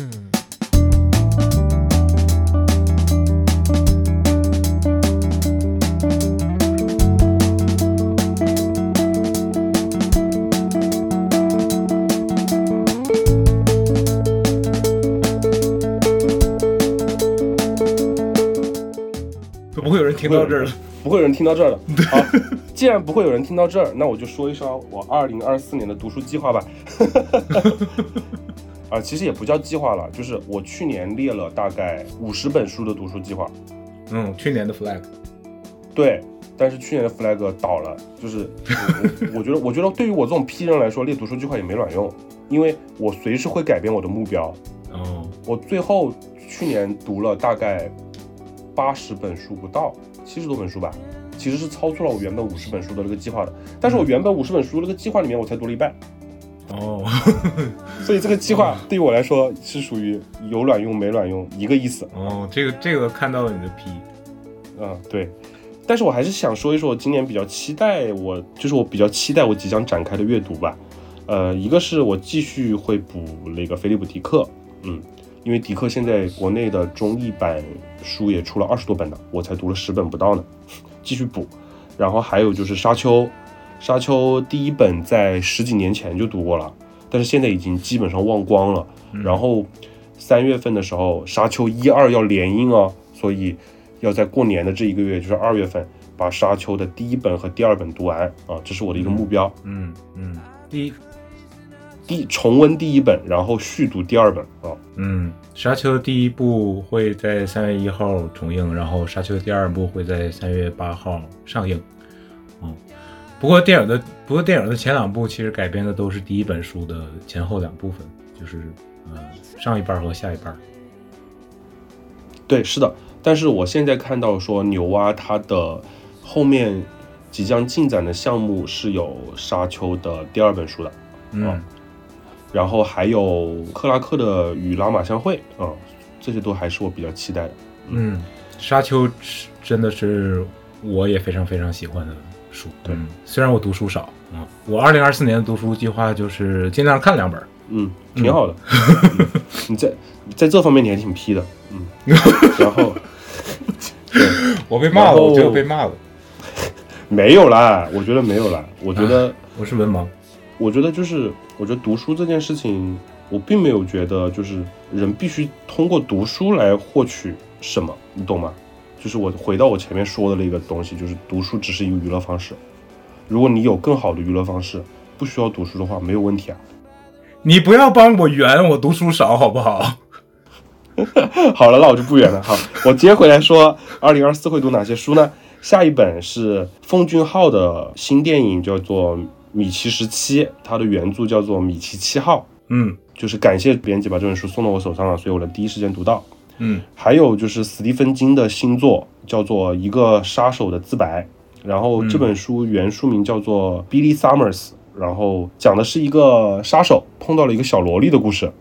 都不会有人听到这儿了。不会有人听到这儿的。好，既然不会有人听到这儿，那我就说一说我二零二四年的读书计划吧。啊，其实也不叫计划了，就是我去年列了大概五十本书的读书计划。嗯，去年的 flag。对，但是去年的 flag 倒了，就是我 我觉得，我觉得对于我这种 P 人来说，列读书计划也没卵用，因为我随时会改变我的目标。哦，我最后去年读了大概八十本书不到，七十多本书吧，其实是超出了我原本五十本书的那个计划的。但是我原本五十本书那个计划里面，我才读了一半，哦，所以这个计划对于我来说是属于有卵用没卵用一个意思。哦，这个这个看到了你的 P。嗯，对。但是我还是想说一说，我今年比较期待我，就是我比较期待我即将展开的阅读吧。呃，一个是我继续会补那个菲利普迪克，嗯，因为迪克现在国内的中译版书也出了二十多本了，我才读了十本不到呢，继续补。然后还有就是沙丘，沙丘第一本在十几年前就读过了，但是现在已经基本上忘光了。然后三月份的时候，沙丘一二要联映哦，所以要在过年的这一个月，就是二月份，把沙丘的第一本和第二本读完啊，这是我的一个目标。嗯嗯，第一，第重温第一本，然后续读第二本啊。嗯，沙丘第一部会在三月一号重映，然后沙丘第二部会在三月八号上映。嗯，不过电影的不过电影的前两部其实改编的都是第一本书的前后两部分，就是呃上一半和下一半。对，是的。但是我现在看到说牛蛙它的后面即将进展的项目是有沙丘的第二本书的，嗯然后还有克拉克的与拉玛相会啊、这些都还是我比较期待的。嗯，沙丘是真的是我也非常非常喜欢的书。对嗯，虽然我读书少啊、我二零二四年的读书计划就是尽量看两本。嗯，挺好的。嗯你在在这方面你还挺批的，嗯。然后 我被骂了我这个被骂了。没有啦，我觉得没有啦。我觉得，我是文盲。我觉得就是，我觉得读书这件事情，我并没有觉得就是人必须通过读书来获取什么，你懂吗？就是我回到我前面说的那个东西，就是读书只是一个娱乐方式。如果你有更好的娱乐方式，不需要读书的话，没有问题啊。你不要帮我圆，我读书少好不好？好了，那我就不圆了。好，我接回来说，二零二四会读哪些书呢？下一本是奉俊昊的新电影，叫做《米奇十七》，它的原著叫做《米奇七号》。嗯就是感谢编辑把这本书送到我手上了，所以我能第一时间读到。嗯还有就是斯蒂芬金的新作，叫做《一个杀手的自白》，然后这本书原书名叫做《Billy Summers》，然后讲的是一个杀手碰到了一个小萝莉的故事。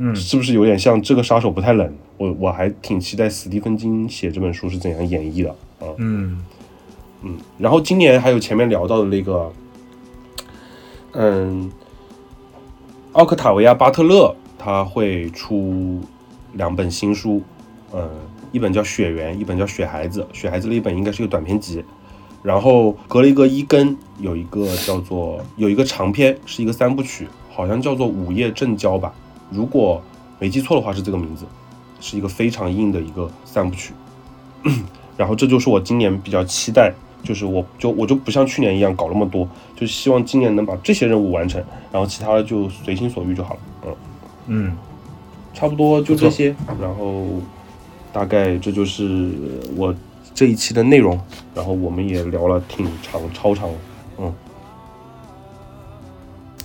嗯是不是有点像这个杀手不太冷？我我还挺期待斯蒂芬金写这本书是怎样演绎的啊。嗯嗯，然后今年还有前面聊到的那个，嗯，奥克塔维亚·巴特勒他会出两本新书，嗯，一本叫《雪原》，一本叫《雪孩子》。《雪孩子》那一本应该是个短篇集，然后格雷格伊根有一个叫做有一个长篇，是一个三部曲，好像叫做《午夜正交》吧，如果没记错的话是这个名字，是一个非常硬的一个三部曲。然后这就是我今年比较期待，就是我就我就不像去年一样搞那么多，就希望今年能把这些任务完成，然后其他的就随心所欲就好了。嗯，嗯差不多就这些。然后大概这就是我这一期的内容。然后我们也聊了挺长，超长，嗯。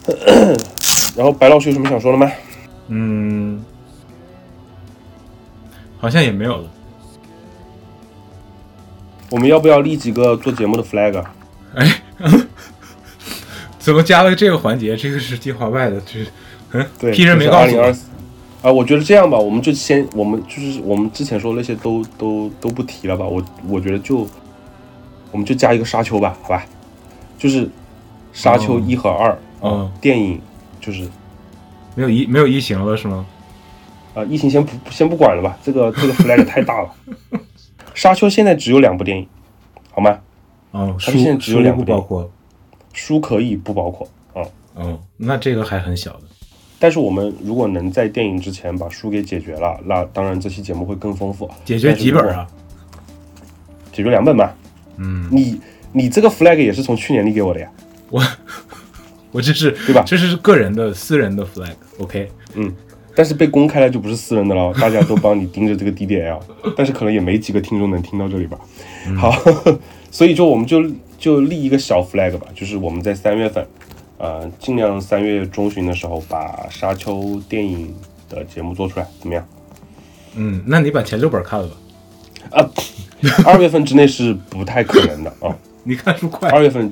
然后白老师有什么想说的吗？嗯，好像也没有了。我们要不要立几个做节目的 flag？啊哎，怎么加了这个环节？这个是计划外的，这是嗯，对，批人没告诉我。啊，我觉得这样吧，我们就先，我们就是我们之前说的那些都都都不提了吧。我我觉得就，我们就加一个沙丘吧，好吧？就是沙丘一和二嗯啊，电影就是没有一没有一行了是吗？啊，异形先不先不管了吧，这个这个 flag 太大了。沙丘现在只有两部电影，好吗？哦，他们现在书只有两部包括。书可以不包括啊，嗯，那这个还很小的。但是我们如果能在电影之前把书给解决了，那当然这期节目会更丰富。解决几本啊？解决两本吧。嗯，你你这个 flag 也是从去年立给我的呀？我 我这是对吧这是个人的私人的 flag。OK，嗯，但是被公开了就不是私人的了，大家都帮你盯着这个 DDL，但是可能也没几个听众能听到这里吧。好，所以就我们就就立一个小 flag 吧，就是我们在三月份，呃，尽量三月中旬的时候把沙丘电影的节目做出来，怎么样？嗯，那你把前六本看了吧？啊二月份之内是不太可能的 啊。你看书快。二月份，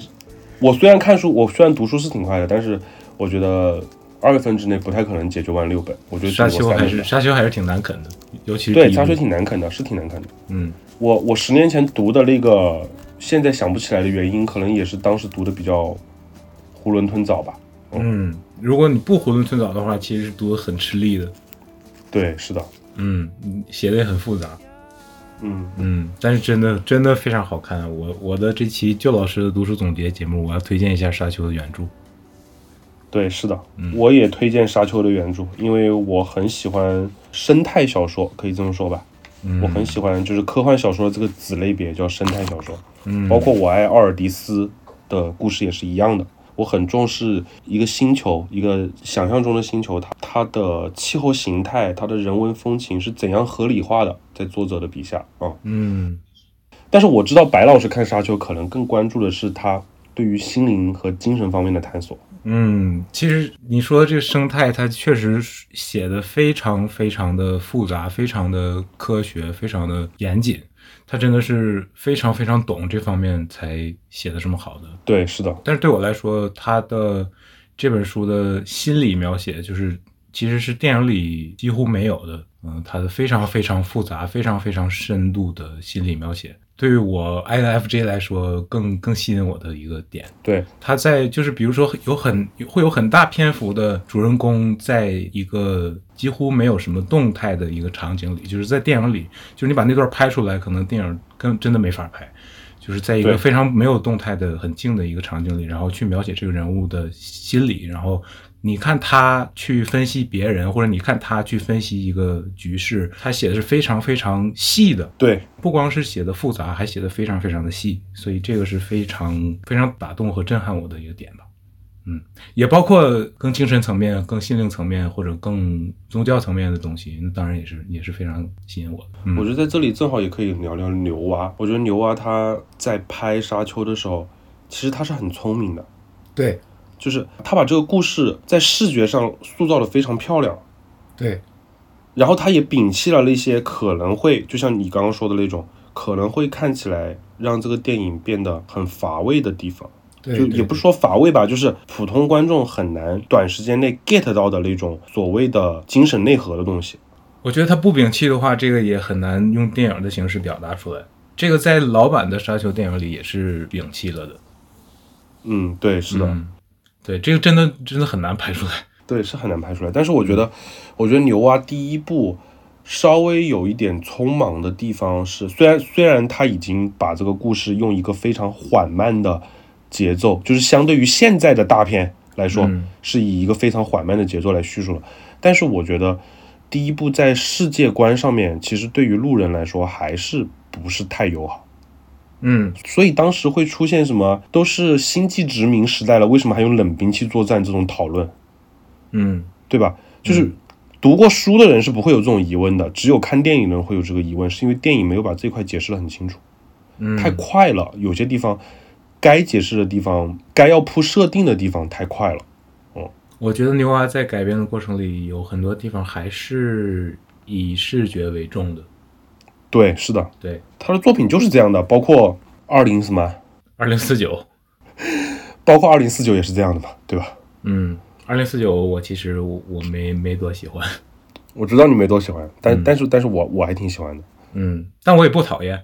我虽然看书，我虽然读书是挺快的，但是我觉得二月份之内不太可能解决完六本。我觉得沙丘还是沙丘还是挺难啃的，尤其是对沙丘挺难啃的，是挺难啃的。嗯我我十年前读的那个，现在想不起来的原因，可能也是当时读的比较囫囵吞枣吧。嗯，如果你不囫囵吞枣的话，其实是读的很吃力的。对，是的，嗯，写的也很复杂。嗯，嗯，但是真的真的非常好看。我我的这期旧老师的读书总结节目，我要推荐一下沙丘的原著。对，是的，我也推荐沙丘的原著，因为我很喜欢生态小说，可以这么说吧。嗯我很喜欢就是科幻小说这个子类别叫生态小说，嗯，包括我爱奥尔迪斯的故事也是一样的。我很重视一个星球，一个想象中的星球，它它的气候形态、它的人文风情是怎样合理化的，在作者的笔下啊、嗯但是我知道白老师看沙丘可能更关注的是他对于心灵和精神方面的探索。嗯，其实你说的这个生态，它确实写的非常非常的复杂，非常的科学，非常的严谨。他真的是非常非常懂这方面才写的这么好的。对，是的，但是对我来说，他的这本书的心理描写，就是其实是电影里几乎没有的。嗯，他的非常非常复杂、非常非常深度的心理描写，对于我 INFJ 来说更更吸引我的一个点。对，他在就是比如说有很会有很大篇幅的主人公在一个几乎没有什么动态的一个场景里，就是在电影里，就是你把那段拍出来，可能电影跟真的没法拍，就是在一个非常没有动态的很静的一个场景里，然后去描写这个人物的心理，然后你看他去分析别人，或者你看他去分析一个局势，他写的是非常非常细的，对，不光是写的复杂，还写的非常非常的细，所以这个是非常非常打动和震撼我的一个点吧。嗯，也包括更精神层面、更心灵层面或者更宗教层面的东西，那当然也是也是非常吸引我的。嗯、我觉得在这里正好也可以聊聊牛蛙。我觉得牛蛙他在拍沙丘的时候，其实他是很聪明的，对就是他把这个故事在视觉上塑造的非常漂亮，对然后他也摒弃了那些可能会，就像你刚刚说的那种，可能会看起来让这个电影变得很乏味的地方。对，就也不是说乏味吧，就是普通观众很难短时间内 get 到的那种所谓的精神内核的东西。我觉得他不摒弃的话，这个也很难用电影的形式表达出来。这个在老版的沙丘电影里也是摒弃了的。嗯，对，是的，嗯，对，这个真的真的很难拍出来。对，是很难拍出来。但是我觉得，我觉得牛蛙第一部稍微有一点匆忙的地方是，虽然虽然他已经把这个故事用一个非常缓慢的节奏，就是相对于现在的大片来说，嗯是以一个非常缓慢的节奏来叙述了。但是我觉得第一部在世界观上面，其实对于路人来说还是不是太友好。嗯，所以当时会出现什么都是星际殖民时代了，为什么还用冷兵器作战这种讨论？嗯对吧？就是读过书的人是不会有这种疑问的，只有看电影的人会有这个疑问，是因为电影没有把这块解释的很清楚，嗯，太快了，有些地方该解释的地方，该要铺设定的地方太快了。哦我觉得牛娃在改编的过程里有很多地方还是以视觉为重的。对，是的，对，他的作品就是这样的，包括二零什么，二零四九，包括二零四九也是这样的嘛，对吧？嗯，二零四九我其实我我没没多喜欢，我知道你没多喜欢，但、嗯但是但是我我还挺喜欢的，嗯，但我也不讨厌。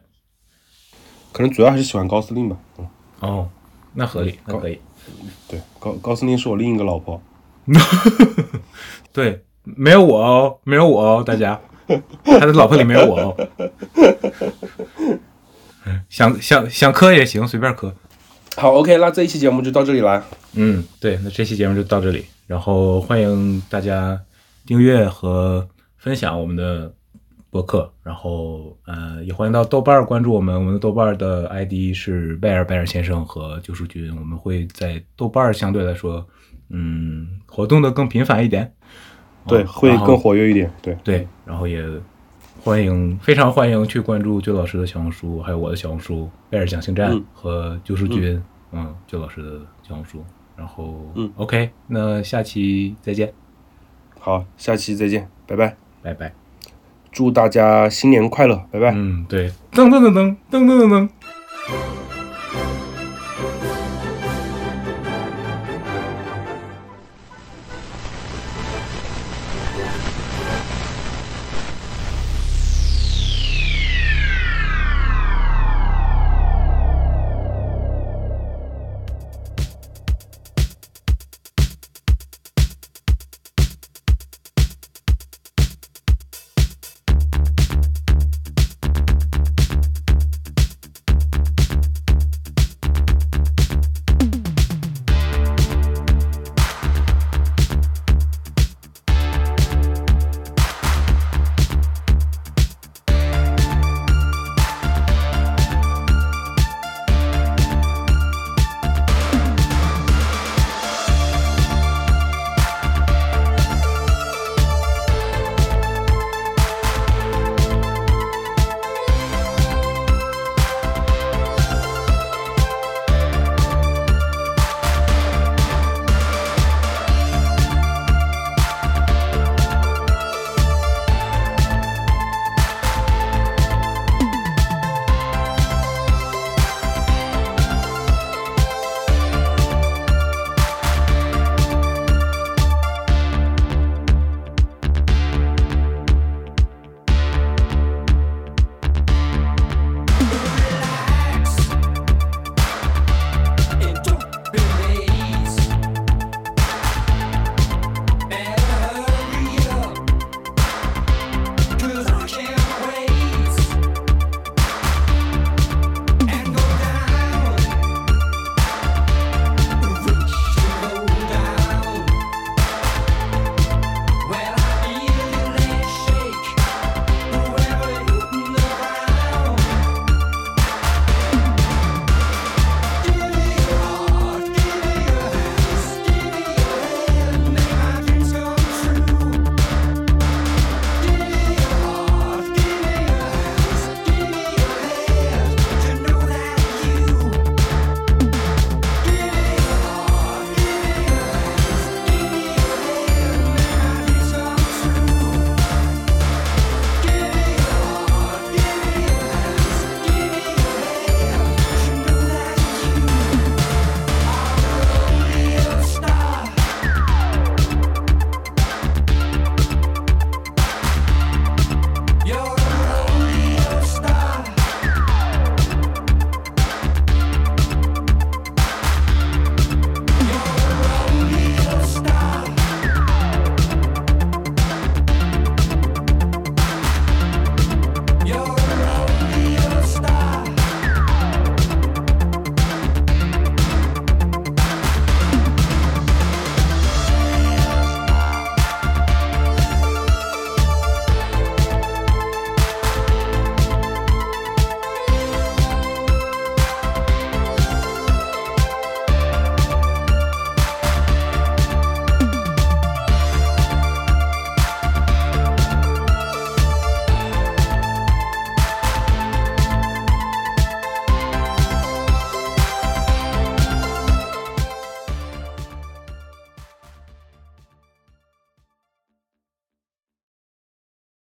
可能主要还是喜欢高司令吧。嗯，哦，那合理，那可以。对，高高司令是我另一个老婆。对，没有我哦，没有我哦，大家，他的老婆里没有我哦。嗯 想想想磕也行，随便磕。好，OK，那这一期节目就到这里啦。嗯，对，那这期节目就到这里，然后欢迎大家订阅和分享我们的博客，然后呃，也欢迎到豆瓣儿关注我们，我们的豆瓣儿的 ID 是贝尔贝尔先生和救赎君，我们会在豆瓣儿相对来说，嗯，活动的更频繁一点，对，会更活跃一点。对，对，然后也欢迎，非常欢迎去关注舅老师的小红书，还有我的小红书贝尔讲星战、嗯和救世军，嗯，舅老师的小红书。然后，嗯，OK，那下期再见，好，下期再见，拜拜。拜拜。祝大家新年快乐，拜拜。嗯，对，噔噔噔噔噔噔噔噔。